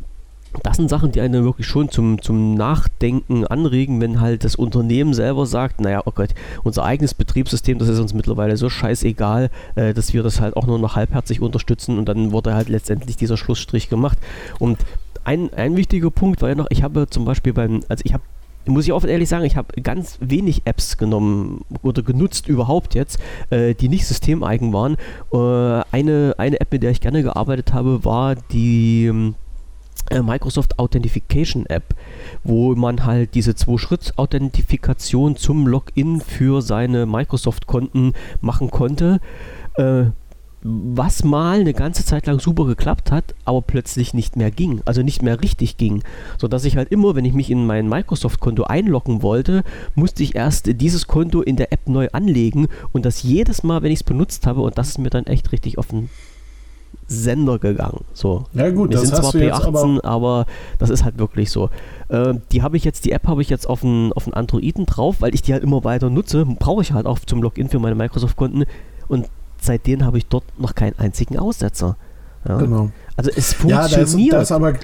das sind Sachen, die einen wirklich schon zum, zum Nachdenken anregen, wenn halt das Unternehmen selber sagt, naja, oh Gott, unser eigenes Betriebssystem, das ist uns mittlerweile so scheißegal, äh, dass wir das halt auch nur noch halbherzig unterstützen und dann wurde halt letztendlich dieser Schlussstrich gemacht. Und ein, ein wichtiger Punkt war ja noch, ich habe zum Beispiel beim, also ich habe muss ich offen ehrlich sagen, ich habe ganz wenig Apps genommen oder genutzt überhaupt jetzt, äh, die nicht systemeigen waren. Äh, eine, eine App, mit der ich gerne gearbeitet habe, war die ähm, äh, Microsoft Authentication App, wo man halt diese Zwei-Schritt-Authentifikation zum Login für seine Microsoft-Konten machen konnte. Äh, was mal eine ganze Zeit lang super geklappt hat, aber plötzlich nicht mehr ging, also nicht mehr richtig ging, so dass ich halt immer, wenn ich mich in mein Microsoft-Konto einloggen wollte, musste ich erst dieses Konto in der App neu anlegen und das jedes Mal, wenn ich es benutzt habe und das ist mir dann echt richtig offen Sender gegangen. So. Ja gut, Wir das sind zwar hast du jetzt P18, aber, aber das ist halt wirklich so. Äh, die habe ich jetzt, die App habe ich jetzt auf den auf Androiden drauf, weil ich die halt immer weiter nutze. Brauche ich halt auch zum Login für meine Microsoft-Konten und seitdem habe ich dort noch keinen einzigen Aussetzer. Ja? Genau. Also es funktioniert. Ja, das, das aber,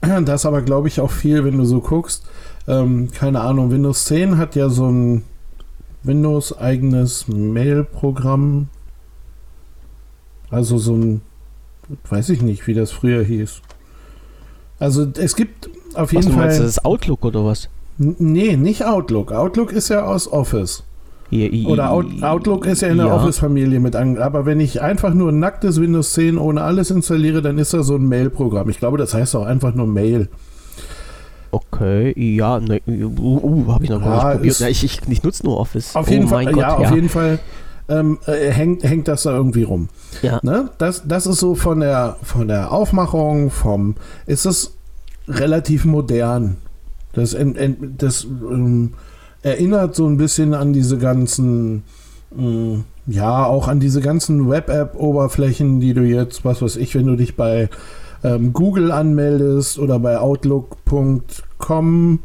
das aber glaube ich auch viel, wenn du so guckst. Ähm, keine Ahnung, Windows 10 hat ja so ein Windows-eigenes Mail-Programm. Also so ein weiß ich nicht, wie das früher hieß. Also es gibt auf jeden was, Fall. Meinst, das ist Outlook oder was? Nee, nicht Outlook. Outlook ist ja aus Office. Oder Out Outlook ist ja in der ja. Office-Familie mit an. Aber wenn ich einfach nur ein nacktes Windows 10 ohne alles installiere, dann ist das so ein Mail-Programm. Ich glaube, das heißt auch einfach nur Mail. Okay, ja, ne, uh, uh, habe ich noch gar ja, nicht probiert. Ja, ich, ich, ich nutze nur Office. Auf jeden oh Fall, Gott, ja, ja, auf jeden Fall ähm, äh, hängt, hängt das da irgendwie rum. Ja. Ne? Das, das ist so von der, von der Aufmachung, vom, ist es relativ modern. Das, das ähm, erinnert so ein bisschen an diese ganzen, äh, ja, auch an diese ganzen Web-App-Oberflächen, die du jetzt, was weiß ich, wenn du dich bei ähm, Google anmeldest oder bei Outlook.com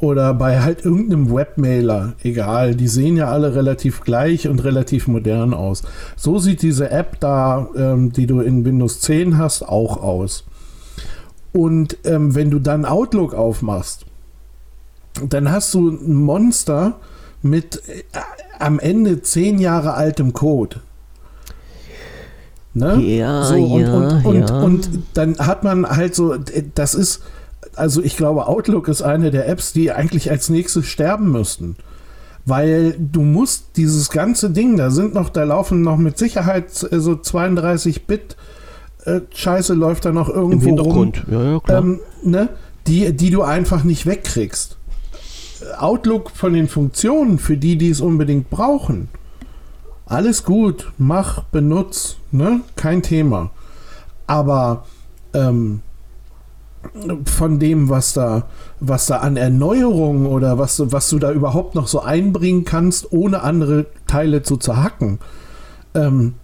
oder bei halt irgendeinem Webmailer, egal, die sehen ja alle relativ gleich und relativ modern aus. So sieht diese App da, ähm, die du in Windows 10 hast, auch aus. Und ähm, wenn du dann Outlook aufmachst, dann hast du ein Monster mit äh, am Ende zehn Jahre altem Code. Ne? Ja, so, und, ja, und, und, ja. und dann hat man halt so, das ist also ich glaube, Outlook ist eine der Apps, die eigentlich als nächstes sterben müssten. Weil du musst dieses ganze Ding, da sind noch, da laufen noch mit Sicherheit äh, so 32-Bit äh, Scheiße läuft da noch irgendwo Im rum. Ja, ja, klar. Ähm, ne? die, die du einfach nicht wegkriegst. Outlook von den Funktionen, für die, die es unbedingt brauchen. Alles gut, mach, benutz, ne? Kein Thema. Aber ähm, von dem, was da, was da an Erneuerung oder was, was du da überhaupt noch so einbringen kannst, ohne andere Teile zu zerhacken. Ähm,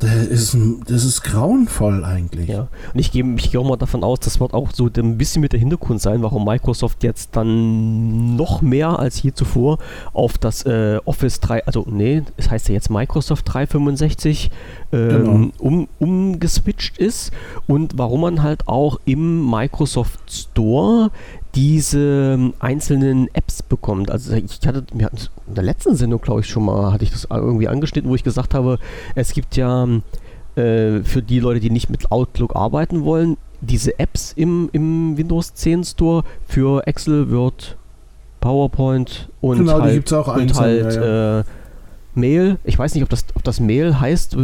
das ist, das ist grauenvoll eigentlich. Ja, und ich gehe ich geh auch mal davon aus, das wird auch so ein bisschen mit der Hintergrund sein, warum Microsoft jetzt dann noch mehr als je zuvor auf das äh, Office 3, also nee, es heißt ja jetzt Microsoft 365 ähm, genau. um, umgeswitcht ist und warum man halt auch im Microsoft Store diese ähm, einzelnen Apps bekommt. Also ich hatte, wir hatten in der letzten Sendung, glaube ich, schon mal, hatte ich das irgendwie angeschnitten, wo ich gesagt habe, es gibt ja äh, für die Leute, die nicht mit Outlook arbeiten wollen, diese Apps im, im Windows 10 Store für Excel, Word, PowerPoint und Genau, die halt, gibt's auch und einzeln, halt ja, Äh, Mail. Ich weiß nicht, ob das, ob das Mail heißt, äh,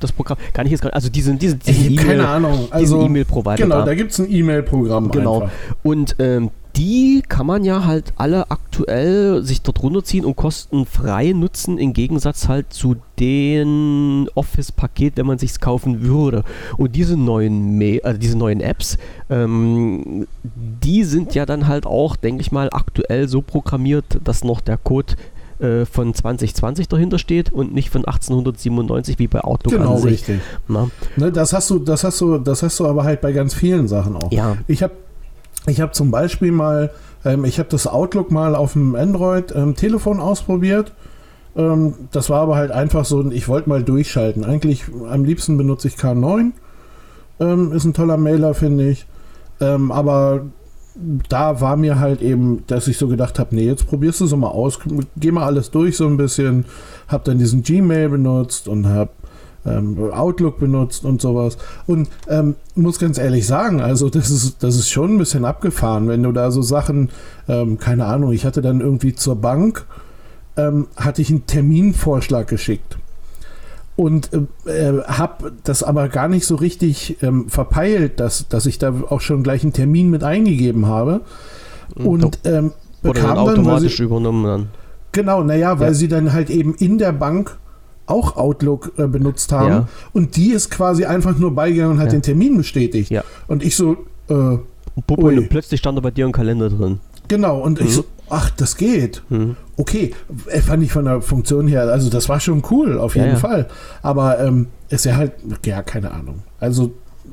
das Programm. Kann ich jetzt gar nicht. Also diesen, diesen, diesen habe keine Ahnung. Also, E-Mail-Provider. genau, da. da gibt es ein E-Mail-Programm Genau. einfach. Und ähm, die kann man ja halt alle aktuell sich dort runterziehen und kostenfrei nutzen, im Gegensatz halt zu den Office-Paket, wenn man sich's kaufen würde. Und diese neuen, Ma also diese neuen Apps, ähm, die sind ja dann halt auch, denke ich mal, aktuell so programmiert, dass noch der Code äh, von 2020 dahinter steht und nicht von 1897 wie bei Outlook Genau, an sich. richtig. Na? Ne, das hast du, das hast du, das hast du aber halt bei ganz vielen Sachen auch. Ja, Ich habe ich hab zum Beispiel mal, ähm, ich habe das Outlook mal auf dem Android-Telefon ausprobiert. Ähm, das war aber halt einfach so, ich wollte mal durchschalten. Eigentlich am liebsten benutze ich K9. Ähm, ist ein toller Mailer, finde ich. Ähm, aber da war mir halt eben, dass ich so gedacht habe, nee, jetzt probierst du so mal aus, geh mal alles durch so ein bisschen. Hab dann diesen Gmail benutzt und hab ähm, Outlook benutzt und sowas. Und ähm, muss ganz ehrlich sagen, also das ist, das ist schon ein bisschen abgefahren, wenn du da so Sachen, ähm, keine Ahnung, ich hatte dann irgendwie zur Bank, ähm, hatte ich einen Terminvorschlag geschickt. Und äh, äh, habe das aber gar nicht so richtig ähm, verpeilt, dass, dass ich da auch schon gleich einen Termin mit eingegeben habe. Und ähm, dann bekam dann, automatisch sie, übernommen dann. genau, naja, weil Ja. sie dann halt eben in der Bank auch Outlook äh, benutzt haben. Ja. Und die ist quasi einfach nur beigegangen und hat Ja. den Termin bestätigt. Ja. Und ich so, äh, Und bupp, Ui. und plötzlich stand da bei dir ein Kalender drin. genau, und ich Mhm. so, ach, das geht. Mhm. Okay, äh, fand ich von der Funktion her, also das war schon cool, auf Ja, jeden ja. Fall. Aber ähm, ist ja halt, ja, keine Ahnung. Also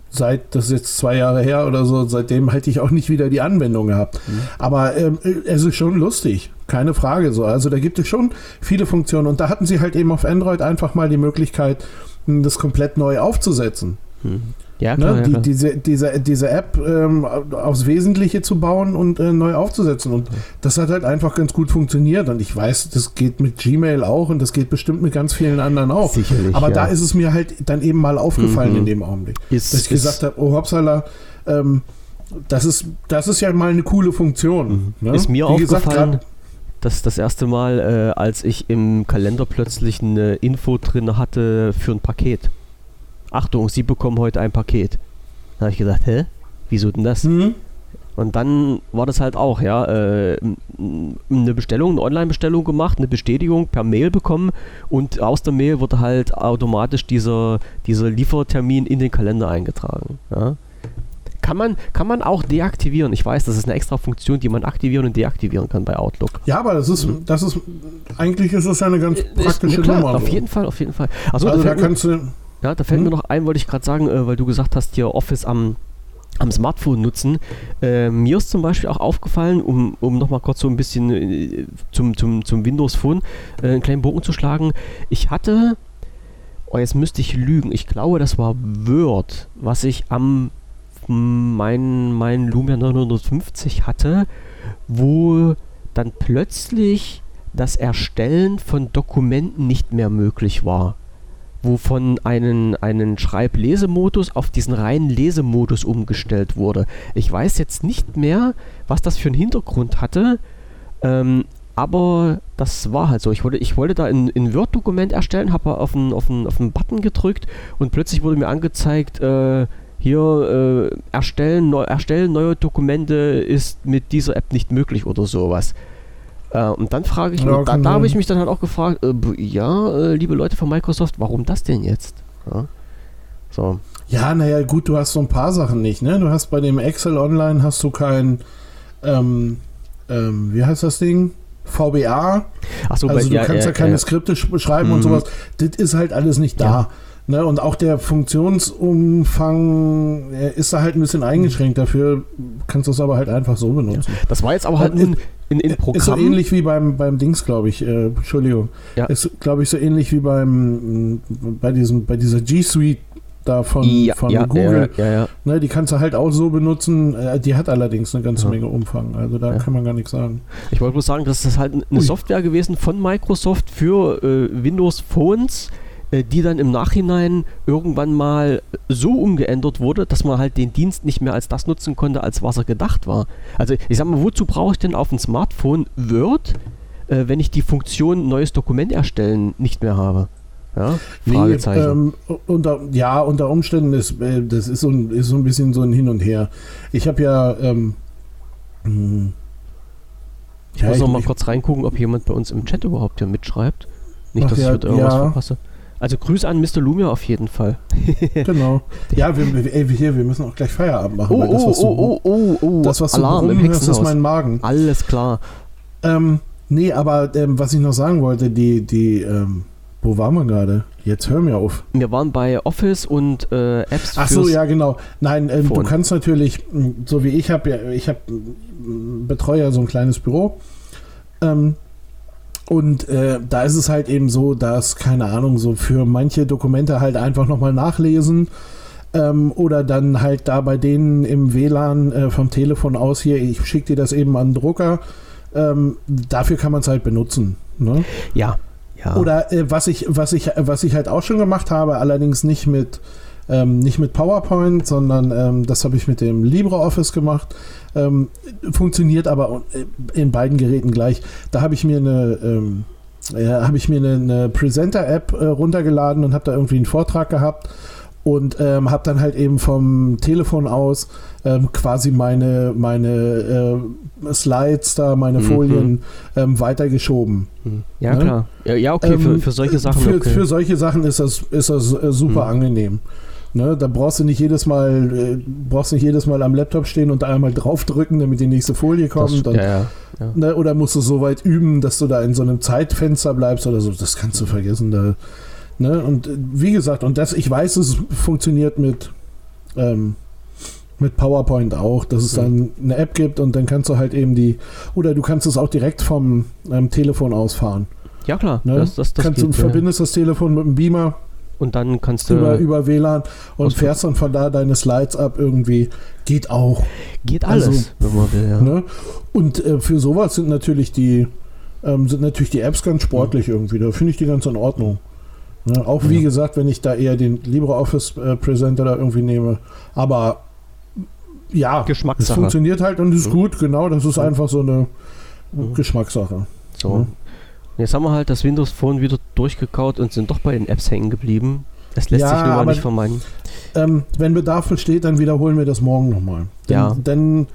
seit, das ist jetzt zwei Jahre her oder so, seitdem hätte ich auch nicht wieder die Anwendung gehabt. Mhm. Aber ähm, es ist schon lustig, keine Frage so. Also da gibt es schon viele Funktionen und da hatten sie halt eben auf Android einfach mal die Möglichkeit, m, das komplett neu aufzusetzen. Ja, klar, Ne? ja, die, diese, diese, diese App ähm, aufs Wesentliche zu bauen und äh, neu aufzusetzen. Und das hat halt einfach ganz gut funktioniert. Und ich weiß, das geht mit Gmail auch und das geht bestimmt mit ganz vielen anderen auch. Sicherlich, Aber ja. da ist es mir halt dann eben mal aufgefallen Mhm. in dem Augenblick. Ist- dass ich ist- gesagt habe, oh hoppsala, ähm, das, ist, das ist ja mal eine coole Funktion. Ne? Mhm. Ist mir Wie gesagt, aufgefallen, grad- dass das erste Mal, äh, als ich im Kalender plötzlich eine Info drin hatte für ein Paket. Achtung, Sie bekommen heute ein Paket. Da habe ich gedacht, hä? Wieso denn das? Hm? Und dann war das halt auch, ja, äh, eine Bestellung, eine Online-Bestellung gemacht, eine Bestätigung per Mail bekommen und aus der Mail wurde halt automatisch dieser, dieser Liefertermin in den Kalender eingetragen. Ja. Kann man, kann man auch deaktivieren. Ich weiß, das ist eine extra Funktion, die man aktivieren und deaktivieren kann bei Outlook. Ja, aber das ist, das ist, eigentlich ist es ja eine ganz praktische Ist- klar, Nummer. Auf jeden Fall, auf jeden Fall. Achso, also da kannst du, ja, da fällt Hm? mir noch ein, wollte ich gerade sagen, äh, weil du gesagt hast, hier Office am, am Smartphone nutzen. Äh, mir ist zum Beispiel auch aufgefallen, um, um nochmal kurz so ein bisschen äh, zum, zum, zum Windows Phone äh, einen kleinen Bogen zu schlagen. Ich hatte, oh, jetzt müsste ich lügen, ich glaube, das war Word, was ich am mein, mein Lumia 950 hatte, wo dann plötzlich das Erstellen von Dokumenten nicht mehr möglich war. Wo von einem, einen Schreib-Lesemodus auf diesen reinen Lesemodus umgestellt wurde. Ich weiß jetzt nicht mehr, was das für einen Hintergrund hatte, ähm, aber das war halt so. Ich wollte, ich wollte da ein, ein Word-Dokument erstellen, habe auf einen, auf, einen, auf einen Button gedrückt und plötzlich wurde mir angezeigt, äh, hier äh, erstellen, neu, erstellen neue Dokumente ist mit dieser App nicht möglich oder sowas. Äh, und dann frage ich Ja, mich, da, da habe ich mich dann halt auch gefragt, äh, ja, äh, liebe Leute von Microsoft, warum das denn jetzt? Ja. So. Ja, naja, gut, du hast so ein paar Sachen nicht, ne? Du hast bei dem Excel Online hast du kein, ähm, ähm, wie heißt das Ding? VBA. Achso, Also du kannst ja, keine ja, Skripte sch- schreiben und Mhm. sowas. Das ist halt alles nicht da. Ja. Ne? Und auch der Funktionsumfang ist da halt ein bisschen eingeschränkt. Dafür kannst du es aber halt einfach so benutzen. Das war jetzt aber halt nun in, in Programm. Ist so ähnlich wie beim, beim Dings, glaube ich. Äh, Entschuldigung. Ja. Ist, glaube ich, so ähnlich wie beim, mh, bei, diesem, bei dieser G Suite da von, Ja, von ja, Google. ja, ja, ja. Ne, die kannst du halt auch so benutzen. Äh, Die hat allerdings eine ganze Ja. Menge Umfang. Also da Ja. kann man gar nichts sagen. Ich wollte bloß sagen, das ist halt eine Ui. Software gewesen von Microsoft für äh, Windows Phones, die dann im Nachhinein irgendwann mal so umgeändert wurde, dass man halt den Dienst nicht mehr als das nutzen konnte, als was er gedacht war. Also ich sag mal, wozu brauche ich denn auf dem Smartphone Word, äh, wenn ich die Funktion neues Dokument erstellen nicht mehr habe? Ja? Fragezeichen. ähm, unter, ja, unter Umständen ist äh, das ist so, ein, ist so ein bisschen so ein Hin und Her. Ich habe ja. Ähm, mh, ich ja, muss noch ich- mal kurz reingucken, ob jemand bei uns im Chat überhaupt hier mitschreibt. Nicht, dass ja, ich wieder irgendwas ja. verpasse. Also Grüße an Mr. Lumia auf jeden Fall. Genau. Ja, wir, wir, ey, hier, wir müssen auch gleich Feierabend machen. Oh, das, was oh, du, oh, oh, oh, oh. das, was du Alarm im brummen hörst, ist mein Magen. Alles klar. Ähm, nee, aber ähm, was ich noch sagen wollte, die, die, ähm, wo waren wir gerade? Jetzt hör mir auf. Wir waren bei Office und äh, Apps Ach so, ja, genau. Nein, ähm, du kannst natürlich, mh, so wie ich habe, ja, ich habe betreue ja so ein kleines Büro. Ähm, und äh, da ist es halt eben so, dass, keine Ahnung, so für manche Dokumente halt einfach nochmal nachlesen ähm, oder dann halt da bei denen im WLAN äh, vom Telefon aus hier, ich schicke dir das eben an den Drucker. Ähm, dafür kann man es halt benutzen. Ne? Ja. ja. Oder äh, was ich, was ich, was ich halt auch schon gemacht habe, allerdings nicht mit, ähm, nicht mit PowerPoint, sondern ähm, das habe ich mit dem LibreOffice gemacht. Ähm, funktioniert aber äh, in beiden Geräten gleich. Da habe ich mir eine, ähm, äh, habe ich mir eine, eine Presenter-App äh, runtergeladen und habe da irgendwie einen Vortrag gehabt und ähm, habe dann halt eben vom Telefon aus ähm, quasi meine, meine äh, Slides da, meine Mhm. Folien ähm, weitergeschoben. Ja, ne? klar. Ja, ja okay, für, Ähm, für solche Sachen. Für, okay. für solche Sachen ist das, ist das äh, super Mhm. angenehm. Ne, da brauchst du nicht jedes Mal, äh, brauchst nicht jedes Mal am Laptop stehen und da einmal draufdrücken, damit die nächste Folie das, kommt. und, ja, ja, ja. ne, oder musst du so weit üben, dass du da in so einem Zeitfenster bleibst oder so. Das kannst du vergessen. Da, ne? Und äh, wie gesagt, und das, ich weiß, es funktioniert mit, ähm, mit PowerPoint auch, dass es Mhm. dann eine App gibt und dann kannst du halt eben die, oder du kannst es auch direkt vom ähm, Telefon ausfahren. ja klar. Ne? Das, das, das kannst geht, du verbindest das Telefon mit dem Beamer Und dann kannst du. über, über WLAN und fährst dann von da deine Slides ab irgendwie. Geht auch. geht alles, also, wenn man will. Ja. Ne? Und äh, für sowas sind natürlich die ähm, sind natürlich die Apps ganz sportlich irgendwie. Da finde ich die ganz in Ordnung. Ne? Auch wie Ja. gesagt, wenn ich da eher den LibreOffice äh, Presenter da irgendwie nehme. Aber ja, es Geschmackssache. funktioniert halt und ist Mhm. gut. Genau, das ist Mhm. einfach so eine Mhm. Geschmackssache. So. Jetzt haben wir halt das Windows Phone wieder durchgekaut und sind doch bei den Apps hängen geblieben. Es lässt Ja, sich nun mal nicht vermeiden. Ähm, wenn Bedarf besteht, dann wiederholen wir das morgen nochmal. Dann, Ja. dann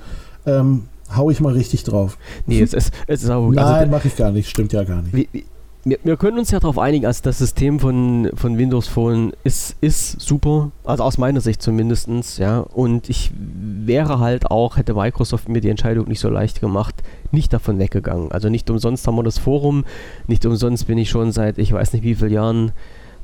ähm, hau ich mal richtig drauf. Nee, es ist, es ist auch. Nein, Also, mache ich gar nicht. Stimmt ja gar nicht. wir, wir, wir können uns ja darauf einigen, also das System von, von Windows Phone ist, ist super, also aus meiner Sicht zumindest, ja. Und ich wäre halt auch, hätte Microsoft mir die Entscheidung nicht so leicht gemacht, nicht davon weggegangen. Also nicht umsonst haben wir das Forum, nicht umsonst bin ich schon seit ich weiß nicht wie vielen Jahren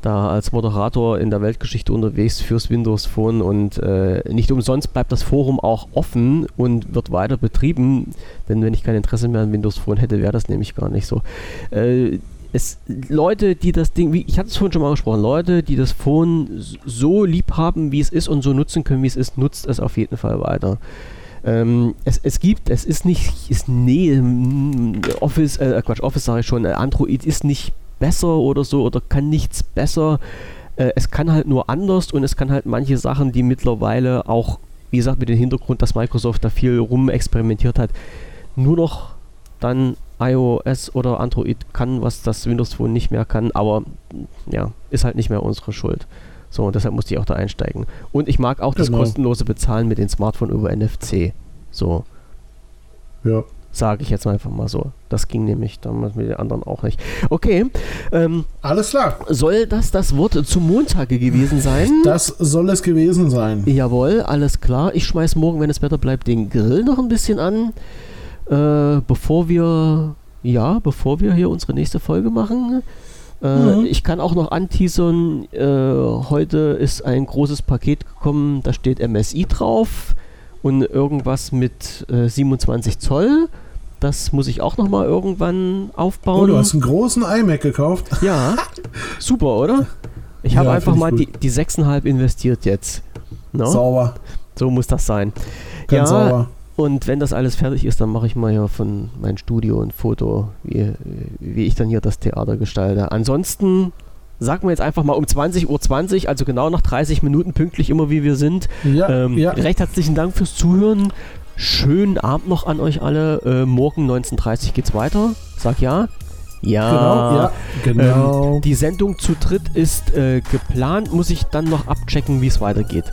da als Moderator in der Weltgeschichte unterwegs fürs Windows Phone und äh, nicht umsonst bleibt das Forum auch offen und wird weiter betrieben, denn wenn ich kein Interesse mehr an Windows Phone hätte, wäre das nämlich gar nicht so. Äh, es, Leute, die das Ding, wie ich hatte es vorhin schon mal gesprochen, Leute, die das Phone so lieb haben, wie es ist und so nutzen können, wie es ist, nutzt es auf jeden Fall weiter. Ähm, es, es gibt, es ist nicht, ist nee, Office, äh, Quatsch, Office sage ich schon, äh, Android ist nicht besser oder so oder kann nichts besser. Äh, es kann halt nur anders und es kann halt manche Sachen, die mittlerweile auch, wie gesagt, mit dem Hintergrund, dass Microsoft da viel rumexperimentiert hat, nur noch dann iOS oder Android kann, was das Windows Phone nicht mehr kann, aber ja, ist halt nicht mehr unsere Schuld. So, und deshalb musste ich auch da einsteigen. Und ich mag auch das Genau. kostenlose Bezahlen mit den Smartphone über NFC. So, Ja. sage ich jetzt einfach mal so. Das ging nämlich damals mit den anderen auch nicht. Okay, ähm, Alles klar. soll das das Wort zum Montage gewesen sein? Das soll es gewesen sein. Jawohl, alles klar. Ich schmeiß morgen, wenn es Wetter bleibt, den Grill noch ein bisschen an, äh, bevor wir, ja, bevor wir hier unsere nächste Folge machen. Äh, Mhm. Ich kann auch noch anteasern, äh, heute ist ein großes Paket gekommen, da steht MSI drauf und irgendwas mit äh, 27 Zoll. Das muss ich auch noch mal irgendwann Oh, aufbauen. du hast einen großen iMac gekauft. Ja, super, oder? Ich habe Ja, einfach mal die, die 6,5 investiert jetzt. No? Sauber. So muss das sein. Ganz ja, sauber. Und wenn das alles fertig ist, dann mache ich mal hier von meinem Studio ein Foto, wie, wie ich dann hier das Theater gestalte. Ansonsten sagen wir jetzt einfach mal um 20.20 Uhr, also genau nach 30 Minuten pünktlich immer wie wir sind. Ja, Ähm, ja. Recht herzlichen Dank fürs Zuhören. Schönen Abend noch an euch alle. Äh, morgen 19.30 Uhr geht's weiter. Sag ja. Ja. Genau, ja, genau. Die Sendung zu dritt ist äh, geplant. Muss ich dann noch abchecken, wie es weitergeht.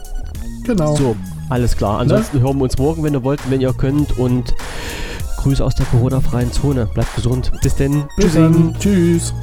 Genau. So, alles klar. Ansonsten hören wir uns morgen, wenn ihr wollt, wenn ihr könnt. Und Grüße aus der Corona-freien Zone. Bleibt gesund. Bis denn. Bis dann. Tschüss.